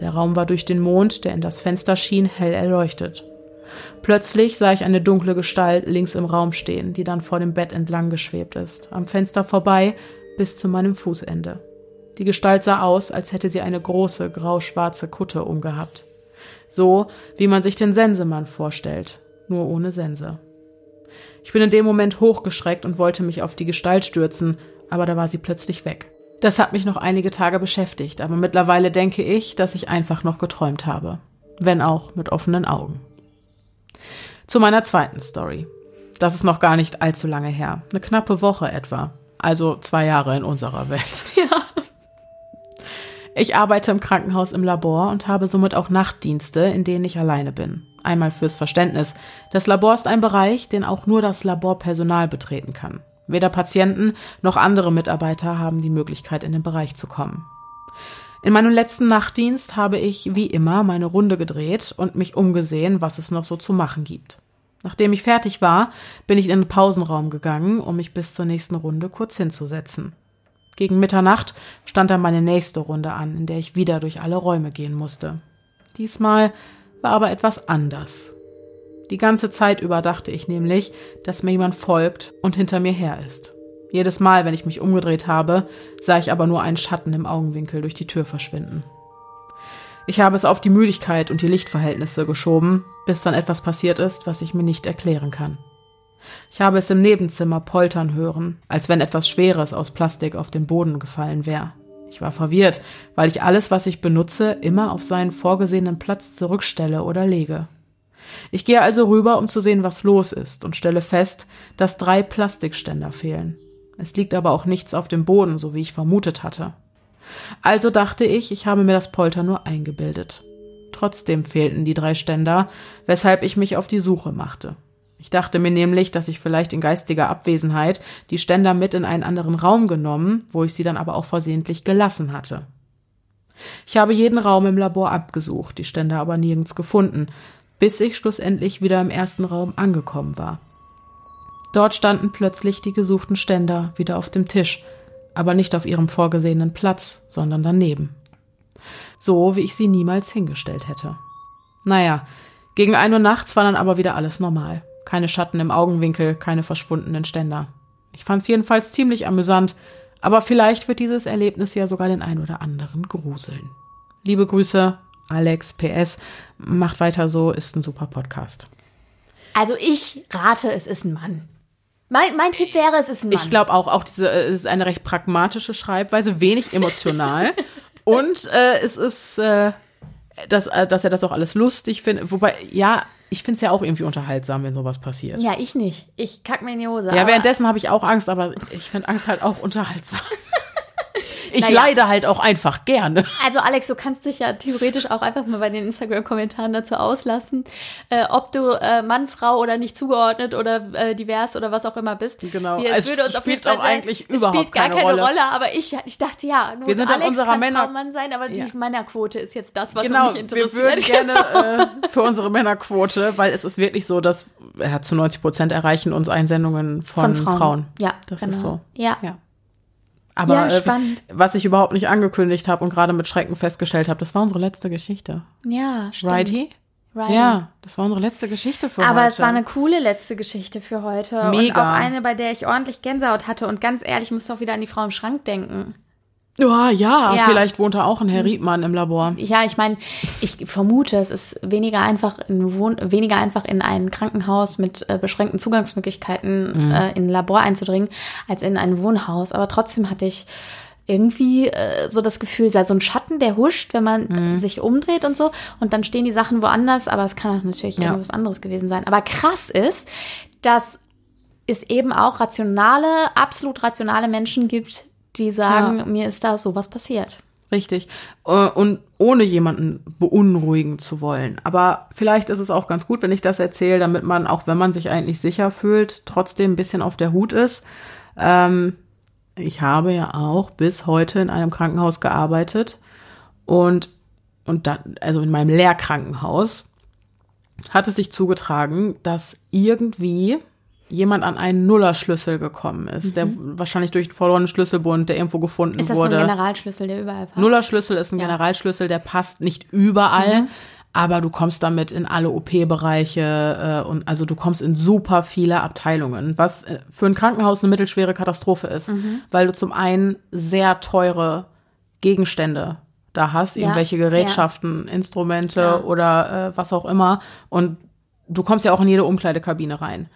Der Raum war durch den Mond, der in das Fenster schien, hell erleuchtet. Plötzlich sah ich eine dunkle Gestalt links im Raum stehen, die dann vor dem Bett entlang geschwebt ist, am Fenster vorbei bis zu meinem Fußende. Die Gestalt sah aus, als hätte sie eine große grau-schwarze Kutte umgehabt. So, wie man sich den Sensemann vorstellt, nur ohne Sense. Ich bin in dem Moment hochgeschreckt und wollte mich auf die Gestalt stürzen, aber da war sie plötzlich weg. Das hat mich noch einige Tage beschäftigt, aber mittlerweile denke ich, dass ich einfach noch geträumt habe. Wenn auch mit offenen Augen. Zu meiner zweiten Story. Das ist noch gar nicht allzu lange her. Eine knappe Woche etwa. Also zwei Jahre in unserer Welt. Ja. Ich arbeite im Krankenhaus im Labor und habe somit auch Nachtdienste, in denen ich alleine bin. Einmal fürs Verständnis. Das Labor ist ein Bereich, den auch nur das Laborpersonal betreten kann. Weder Patienten noch andere Mitarbeiter haben die Möglichkeit, in den Bereich zu kommen. In meinem letzten Nachtdienst habe ich wie immer meine Runde gedreht und mich umgesehen, was es noch so zu machen gibt. Nachdem ich fertig war, bin ich in den Pausenraum gegangen, um mich bis zur nächsten Runde kurz hinzusetzen. Gegen Mitternacht stand dann meine nächste Runde an, in der ich wieder durch alle Räume gehen musste. Diesmal war aber etwas anders. Die ganze Zeit über dachte ich nämlich, dass mir jemand folgt und hinter mir her ist. Jedes Mal, wenn ich mich umgedreht habe, sah ich aber nur einen Schatten im Augenwinkel durch die Tür verschwinden. Ich habe es auf die Müdigkeit und die Lichtverhältnisse geschoben, bis dann etwas passiert ist, was ich mir nicht erklären kann. Ich habe es im Nebenzimmer poltern hören, als wenn etwas Schweres aus Plastik auf den Boden gefallen wäre. Ich war verwirrt, weil ich alles, was ich benutze, immer auf seinen vorgesehenen Platz zurückstelle oder lege. Ich gehe also rüber, um zu sehen, was los ist, und stelle fest, dass drei Plastikständer fehlen. Es liegt aber auch nichts auf dem Boden, so wie ich vermutet hatte. Also dachte ich, ich habe mir das Polter nur eingebildet. Trotzdem fehlten die drei Ständer, weshalb ich mich auf die Suche machte. Ich dachte mir nämlich, dass ich vielleicht in geistiger Abwesenheit die Ständer mit in einen anderen Raum genommen, wo ich sie dann aber auch versehentlich gelassen hatte. Ich habe jeden Raum im Labor abgesucht, die Ständer aber nirgends gefunden, bis ich schlussendlich wieder im ersten Raum angekommen war. Dort standen plötzlich die gesuchten Ständer wieder auf dem Tisch, aber nicht auf ihrem vorgesehenen Platz, sondern daneben. So, wie ich sie niemals hingestellt hätte. Naja, gegen ein Uhr nachts war dann aber wieder alles normal. Keine Schatten im Augenwinkel, keine verschwundenen Ständer. Ich fand's jedenfalls ziemlich amüsant, aber vielleicht wird dieses Erlebnis ja sogar den ein oder anderen gruseln. Liebe Grüße, Alex, PS, macht weiter so, ist ein super Podcast. Also ich rate, es ist ein Mann. Mein, mein Tipp wäre, es ist ein Mann. Ich glaube auch, auch diese äh, ist eine recht pragmatische Schreibweise, wenig emotional. und äh, es ist, äh, dass, äh, dass er das auch alles lustig findet. Wobei, ja, ich finde es ja auch irgendwie unterhaltsam, wenn sowas passiert. Ja, ich nicht. Ich kack mir in die Hose. Ja, währenddessen habe ich auch Angst, aber ich finde Angst halt auch unterhaltsam. Ich naja. leide halt auch einfach gerne. Also Alex, du kannst dich ja theoretisch auch einfach mal bei den Instagram-Kommentaren dazu auslassen, äh, ob du äh, Mann, Frau oder nicht zugeordnet oder äh, divers oder was auch immer bist. Genau. Wie, es, es würde uns spielt auch sein, eigentlich es überhaupt spielt gar keine, Rolle. Rolle. Aber ich, ich dachte ja, nur wir sind Alex unserer kann Männer Mann sein, aber ja. die Männerquote ist jetzt das, was genau, mich interessiert. Wir würden gerne äh, für unsere Männerquote, weil es ist wirklich so, dass ja, zu 90 Prozent erreichen uns Einsendungen von, von Frauen. Frauen. Ja, das genau. ist so. Ja. ja. Aber ja, spannend. Äh, was ich überhaupt nicht angekündigt habe und gerade mit Schrecken festgestellt habe, das war unsere letzte Geschichte. Ja, stimmt. Righty? Righty. Ja, das war unsere letzte Geschichte für Aber heute. Aber es war eine coole letzte Geschichte für heute. Mega. Und auch eine, bei der ich ordentlich Gänsehaut hatte. Und ganz ehrlich, ich musste auch wieder an die Frau im Schrank denken. Ja, ja, ja, vielleicht wohnt da auch ein Herr Riedmann im Labor. Ja, ich meine, ich vermute, es ist weniger einfach in Wohn weniger einfach in ein Krankenhaus mit äh, beschränkten Zugangsmöglichkeiten mhm. äh, in ein Labor einzudringen, als in ein Wohnhaus. Aber trotzdem hatte ich irgendwie äh, so das Gefühl, sei so ein Schatten, der huscht, wenn man mhm. sich umdreht und so. Und dann stehen die Sachen woanders, aber es kann auch natürlich ja. irgendwas anderes gewesen sein. Aber krass ist, dass es eben auch rationale, absolut rationale Menschen gibt, die sagen, ja. mir ist da sowas passiert. Richtig. Äh, und ohne jemanden beunruhigen zu wollen. Aber vielleicht ist es auch ganz gut, wenn ich das erzähle, damit man, auch wenn man sich eigentlich sicher fühlt, trotzdem ein bisschen auf der Hut ist. Ähm, ich habe ja auch bis heute in einem Krankenhaus gearbeitet und, und da, also in meinem Lehrkrankenhaus hat es sich zugetragen, dass irgendwie jemand an einen Nullerschlüssel gekommen ist, mhm. der wahrscheinlich durch einen verlorenen Schlüsselbund, der irgendwo gefunden ist das wurde. So ein Generalschlüssel, der überall passt? Nullerschlüssel ist ein ja. Generalschlüssel, der passt nicht überall. Mhm. Aber du kommst damit in alle OP-Bereiche äh, und also du kommst in super viele Abteilungen, was äh, für ein Krankenhaus eine mittelschwere Katastrophe ist, mhm. weil du zum einen sehr teure Gegenstände da hast, ja. irgendwelche Gerätschaften, ja. Instrumente oder äh, was auch immer. Und du kommst ja auch in jede Umkleidekabine rein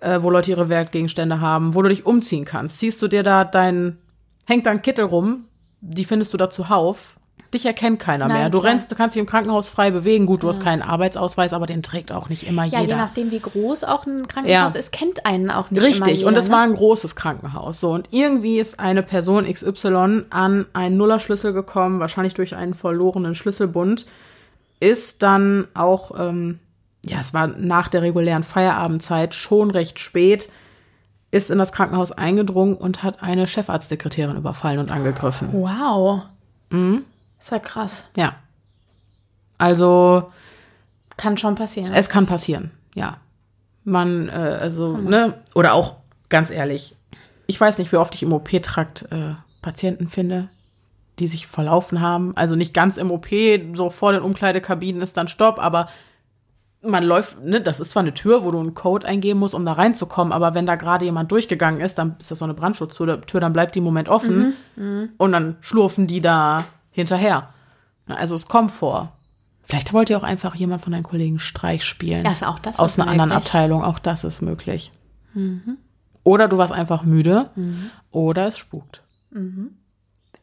äh, wo Leute ihre Wertgegenstände haben, wo du dich umziehen kannst. Ziehst du dir da dein, hängt da ein Kittel rum, die findest du da zuhauf. Dich erkennt keiner Nein, mehr. Du klar. rennst, du kannst dich im Krankenhaus frei bewegen. Gut, du ja. hast keinen Arbeitsausweis, aber den trägt auch nicht immer ja, jeder. Ja, je nachdem, wie groß auch ein Krankenhaus ja. ist, kennt einen auch nicht Richtig, jeder, und es ne? war ein großes Krankenhaus. So, und irgendwie ist eine Person XY an einen Nullerschlüssel gekommen, wahrscheinlich durch einen verlorenen Schlüsselbund, ist dann auch ähm, ja, es war nach der regulären Feierabendzeit schon recht spät, ist in das Krankenhaus eingedrungen und hat eine Chefarztsekretärin überfallen und angegriffen. Wow. Mhm. Ist ja krass. Ja. Also. Kann schon passieren. Es kann passieren, ja. Man, äh, also, mhm. ne, oder auch, ganz ehrlich, ich weiß nicht, wie oft ich im OP-Trakt äh, Patienten finde, die sich verlaufen haben. Also nicht ganz im OP, so vor den Umkleidekabinen ist dann Stopp, aber man läuft, ne, das ist zwar eine Tür, wo du einen Code eingeben musst, um da reinzukommen, aber wenn da gerade jemand durchgegangen ist, dann ist das so eine Brandschutztür, dann bleibt die im Moment offen mhm, mhm, und dann schlurfen die da hinterher. Also es kommt vor. Vielleicht wollte ja auch einfach jemand von deinen Kollegen Streich spielen. Das auch das Aus einer möglich. anderen Abteilung, auch das ist möglich. Mhm. Oder du warst einfach müde mhm. oder es spukt. Mhm.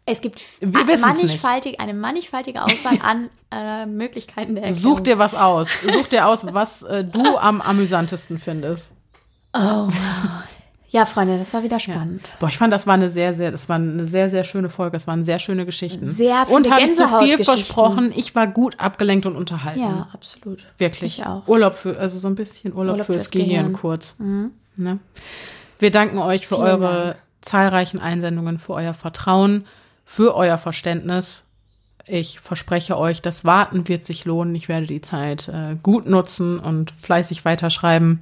Es gibt mannigfaltig, eine mannigfaltige Auswahl an äh, Möglichkeiten der Erklärung. Such dir was aus. Such dir aus, was äh, du am amüsantesten findest. Oh, Ja, Freunde, das war wieder spannend. Ja. Boah, ich fand, das war eine sehr, sehr, das war eine sehr, sehr schöne Folge. Es waren sehr schöne Geschichten. Sehr viele Und habe ich zu viel versprochen. Ich war gut abgelenkt und unterhalten. Ja, absolut. Wirklich. Ich auch. Urlaub für, also so ein bisschen Urlaub, Urlaub fürs, fürs Gehirn, Gehirn kurz. Mhm. Ne? Wir danken euch für Vielen eure Dank. zahlreichen Einsendungen, für euer Vertrauen für euer Verständnis. Ich verspreche euch, das Warten wird sich lohnen. Ich werde die Zeit äh, gut nutzen und fleißig weiterschreiben.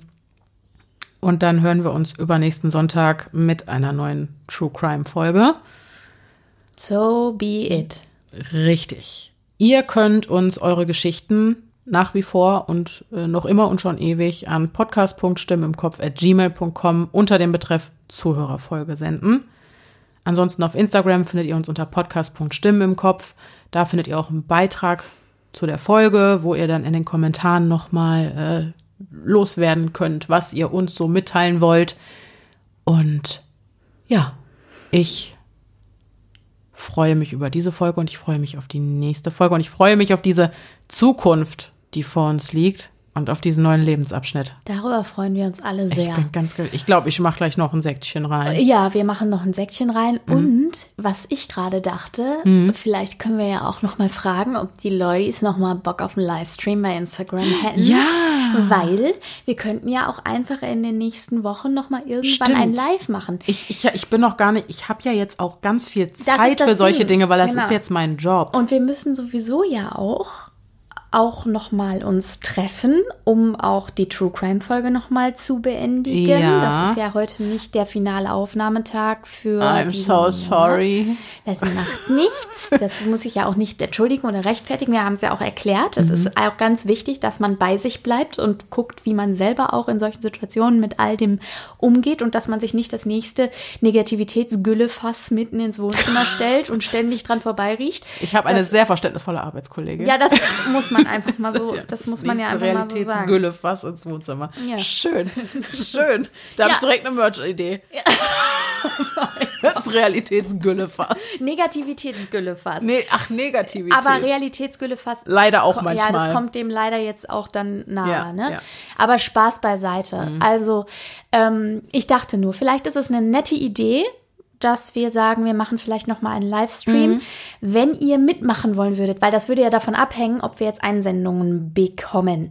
Und dann hören wir uns übernächsten Sonntag mit einer neuen True Crime Folge. So be it. Richtig. Ihr könnt uns eure Geschichten nach wie vor und äh, noch immer und schon ewig an podcast.stimmeimkopf.gmail.com unter dem Betreff Zuhörerfolge senden. Ansonsten auf Instagram findet ihr uns unter podcast.stimmen im Kopf. Da findet ihr auch einen Beitrag zu der Folge, wo ihr dann in den Kommentaren nochmal äh, loswerden könnt, was ihr uns so mitteilen wollt. Und ja, ich freue mich über diese Folge und ich freue mich auf die nächste Folge und ich freue mich auf diese Zukunft, die vor uns liegt und auf diesen neuen Lebensabschnitt. Darüber freuen wir uns alle sehr. Ich bin ganz, ich glaube, ich mache gleich noch ein Säckchen rein. Ja, wir machen noch ein Säckchen rein. Mhm. Und was ich gerade dachte, mhm. vielleicht können wir ja auch noch mal fragen, ob die Leute noch mal Bock auf einen Livestream bei Instagram hätten. Ja. Weil wir könnten ja auch einfach in den nächsten Wochen noch mal irgendwann Stimmt. ein Live machen. Ich, ich, ich bin noch gar nicht, ich habe ja jetzt auch ganz viel Zeit für solche Ding. Dinge, weil das genau. ist jetzt mein Job. Und wir müssen sowieso ja auch auch nochmal uns treffen, um auch die True Crime Folge nochmal zu beendigen. Ja. Das ist ja heute nicht der finale Aufnahmetag für. I'm so sorry. Das macht nichts. Das muss ich ja auch nicht entschuldigen oder rechtfertigen. Wir haben es ja auch erklärt. Es mhm. ist auch ganz wichtig, dass man bei sich bleibt und guckt, wie man selber auch in solchen Situationen mit all dem umgeht und dass man sich nicht das nächste Negativitätsgüllefass mitten ins Wohnzimmer stellt und ständig dran vorbeiriecht. Ich habe eine sehr verständnisvolle Arbeitskollegin. Ja, das muss man man einfach mal so, das, das muss man ja einfach mal so sagen. Gülle Fass ins Wohnzimmer. Ja. Schön, schön. Da ja. habe ich direkt eine Merch-Idee. Ja. das Realitätsgüllefass. Negativitätsgüllefass. Nee, ach, Negativität. Aber Realitätsgüllefass. Leider auch manchmal. Ja, das kommt dem leider jetzt auch dann nahe. Ja, ne? Ja. Aber Spaß beiseite. Mhm. Also, ähm, ich dachte nur, vielleicht ist es eine nette Idee, dass wir sagen, wir machen vielleicht noch mal einen Livestream, mhm. wenn ihr mitmachen wollen würdet, weil das würde ja davon abhängen, ob wir jetzt Einsendungen bekommen.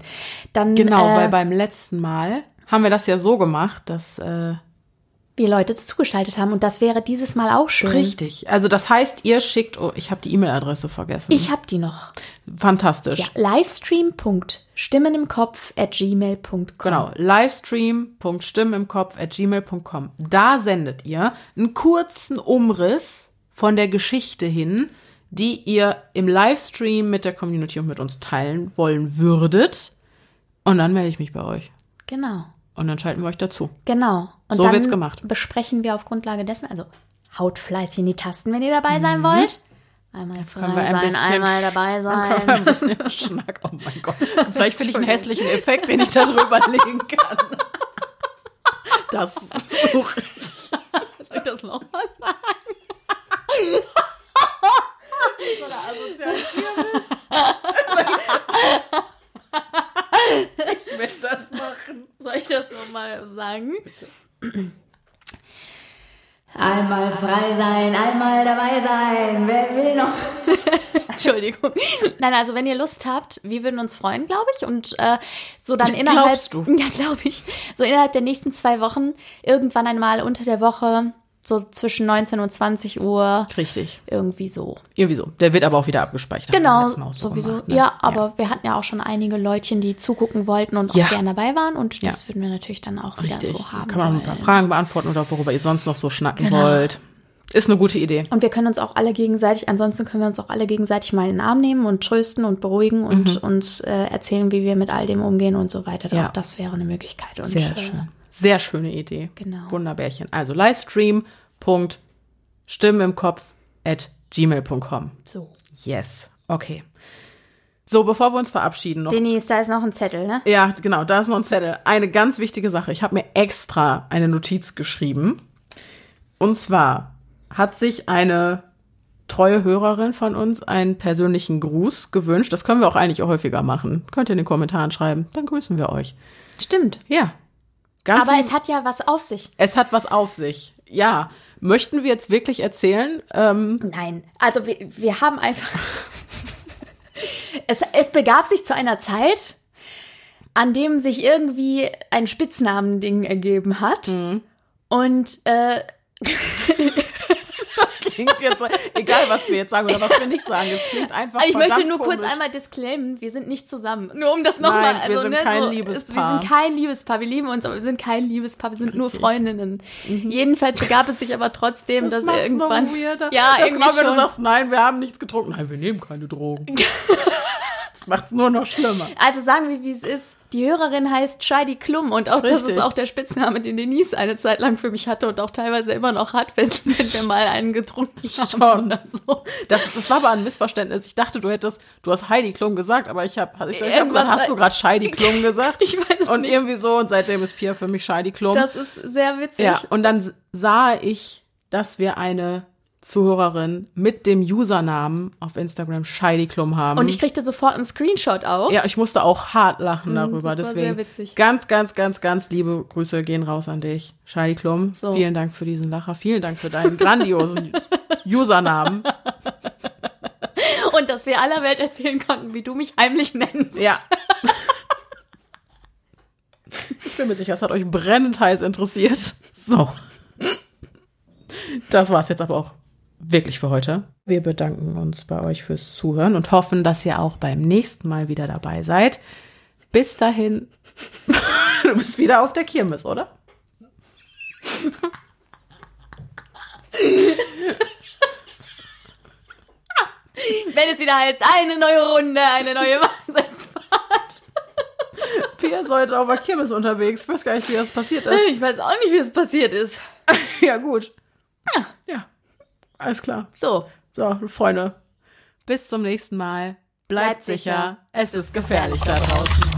Dann genau, äh, weil beim letzten Mal haben wir das ja so gemacht, dass äh, wie Leute zugeschaltet haben. Und das wäre dieses Mal auch schön. Richtig. Also das heißt, ihr schickt, oh, ich habe die E-Mail-Adresse vergessen. Ich habe die noch. Fantastisch. Ja, livestream.stimmen im Kopf at gmail.com. Genau, livestream.stimmen im Kopf at gmail.com. Da sendet ihr einen kurzen Umriss von der Geschichte hin, die ihr im Livestream mit der Community und mit uns teilen wollen würdet. Und dann melde ich mich bei euch. Genau. Und dann schalten wir euch dazu. Genau. Und so dann wird's gemacht. besprechen wir auf Grundlage dessen, also haut fleißig in die Tasten, wenn ihr dabei sein mhm. wollt. Einmal frei ein sein, bisschen, einmal dabei sein. Ein bisschen Schnack. Oh mein Gott. Vielleicht finde ich einen hässlichen Effekt, den ich da drüber legen kann. Das suche ich. Soll ich das nochmal sagen? So eine asoziale Kirmes. ich will das machen. Soll ich das nochmal sagen? Bitte. Einmal frei sein, einmal dabei sein. Wer will noch? Entschuldigung. Nein, also wenn ihr Lust habt, wir würden uns freuen, glaube ich. Und äh, so dann innerhalb. Glaubst du? Ja, glaube ich. So innerhalb der nächsten zwei Wochen, irgendwann einmal unter der Woche, so zwischen 19 und 20 Uhr. Richtig. Irgendwie so. Irgendwie so. Der wird aber auch wieder abgespeichert. Genau, so sowieso. Gemacht, ne? Ja, aber ja. wir hatten ja auch schon einige Leutchen, die zugucken wollten und ja. auch gerne dabei waren. Und das ja. würden wir natürlich dann auch Richtig. wieder so haben. Kann man ein paar Fragen beantworten oder worüber ihr sonst noch so schnacken genau. wollt. Ist eine gute Idee. Und wir können uns auch alle gegenseitig, ansonsten können wir uns auch alle gegenseitig mal in den Arm nehmen und trösten und beruhigen und mhm. uns äh, erzählen, wie wir mit all dem umgehen und so weiter. Ja. Auch das wäre eine Möglichkeit. Und, Sehr schön. Äh, Sehr schöne Idee. Genau. Wunderbärchen. Also Livestream Stimmen im Kopf at gmail.com. So. Yes. Okay. So, bevor wir uns verabschieden noch. Denise, da ist noch ein Zettel, ne? Ja, genau, da ist noch ein Zettel. Eine ganz wichtige Sache. Ich habe mir extra eine Notiz geschrieben. Und zwar hat sich eine treue Hörerin von uns einen persönlichen Gruß gewünscht. Das können wir auch eigentlich auch häufiger machen. Könnt ihr in den Kommentaren schreiben. Dann grüßen wir euch. Stimmt. Ja. Ganz Aber es hat ja was auf sich. Es hat was auf sich. Ja. Möchten wir jetzt wirklich erzählen? Ähm Nein, also wir, wir haben einfach. es, es begab sich zu einer Zeit, an dem sich irgendwie ein Spitznamending ergeben hat. Mhm. Und äh, klingt jetzt egal was wir jetzt sagen oder was wir nicht sagen, es klingt einfach Ich möchte nur komisch. kurz einmal disclaimen, wir sind nicht zusammen. Nur um das nochmal. Also, wir sind ne, kein so, Liebespaar. Wir sind kein Liebespaar, wir lieben uns, aber wir sind kein Liebespaar, wir sind okay. nur Freundinnen. Mhm. Jedenfalls begab es sich aber trotzdem, das dass irgendwann. Noch weirder. Ja, das irgendwie mal, wenn du sagst, nein, wir haben nichts getrunken. Nein, wir nehmen keine Drogen. das macht es nur noch schlimmer. Also sagen wir, wie es ist. Die Hörerin heißt Scheidi Klum und auch Richtig. das ist auch der Spitzname, den Denise eine Zeit lang für mich hatte und auch teilweise immer noch hat, wenn, wenn wir mal einen getrunken haben oder so. Das, das war aber ein Missverständnis. Ich dachte, du hättest, du hast Heidi Klum gesagt, aber ich habe ich, ich hab gesagt, hast du gerade Scheidi Klum gesagt? ich weiß Und nicht. irgendwie so und seitdem ist Pia für mich Scheidi Klum. Das ist sehr witzig. Ja, und dann sah ich, dass wir eine Zuhörerin mit dem Usernamen auf Instagram Scheidiklum haben. Und ich kriegte sofort einen Screenshot auch. Ja, ich musste auch hart lachen darüber. Das war Deswegen sehr witzig. ganz, ganz, ganz, ganz liebe Grüße gehen raus an dich, Scheidiklum. So. Vielen Dank für diesen Lacher. Vielen Dank für deinen grandiosen Usernamen. Und dass wir aller Welt erzählen konnten, wie du mich heimlich nennst. Ja. Ich bin mir sicher, es hat euch brennend heiß interessiert. So. Das war's jetzt aber auch wirklich für heute. Wir bedanken uns bei euch fürs Zuhören und hoffen, dass ihr auch beim nächsten Mal wieder dabei seid. Bis dahin, du bist wieder auf der Kirmes, oder? Wenn es wieder heißt, eine neue Runde, eine neue Wahnsinnsfahrt. Pia ist heute auf der Kirmes unterwegs. Ich weiß gar nicht, wie das passiert ist. Ich weiß auch nicht, wie es passiert ist. ja, gut. Ja. Ja. Alles klar. So. So, Freunde. Bis zum nächsten Mal. Bleibt, Bleibt sicher. sicher. Es ist gefährlich da draußen.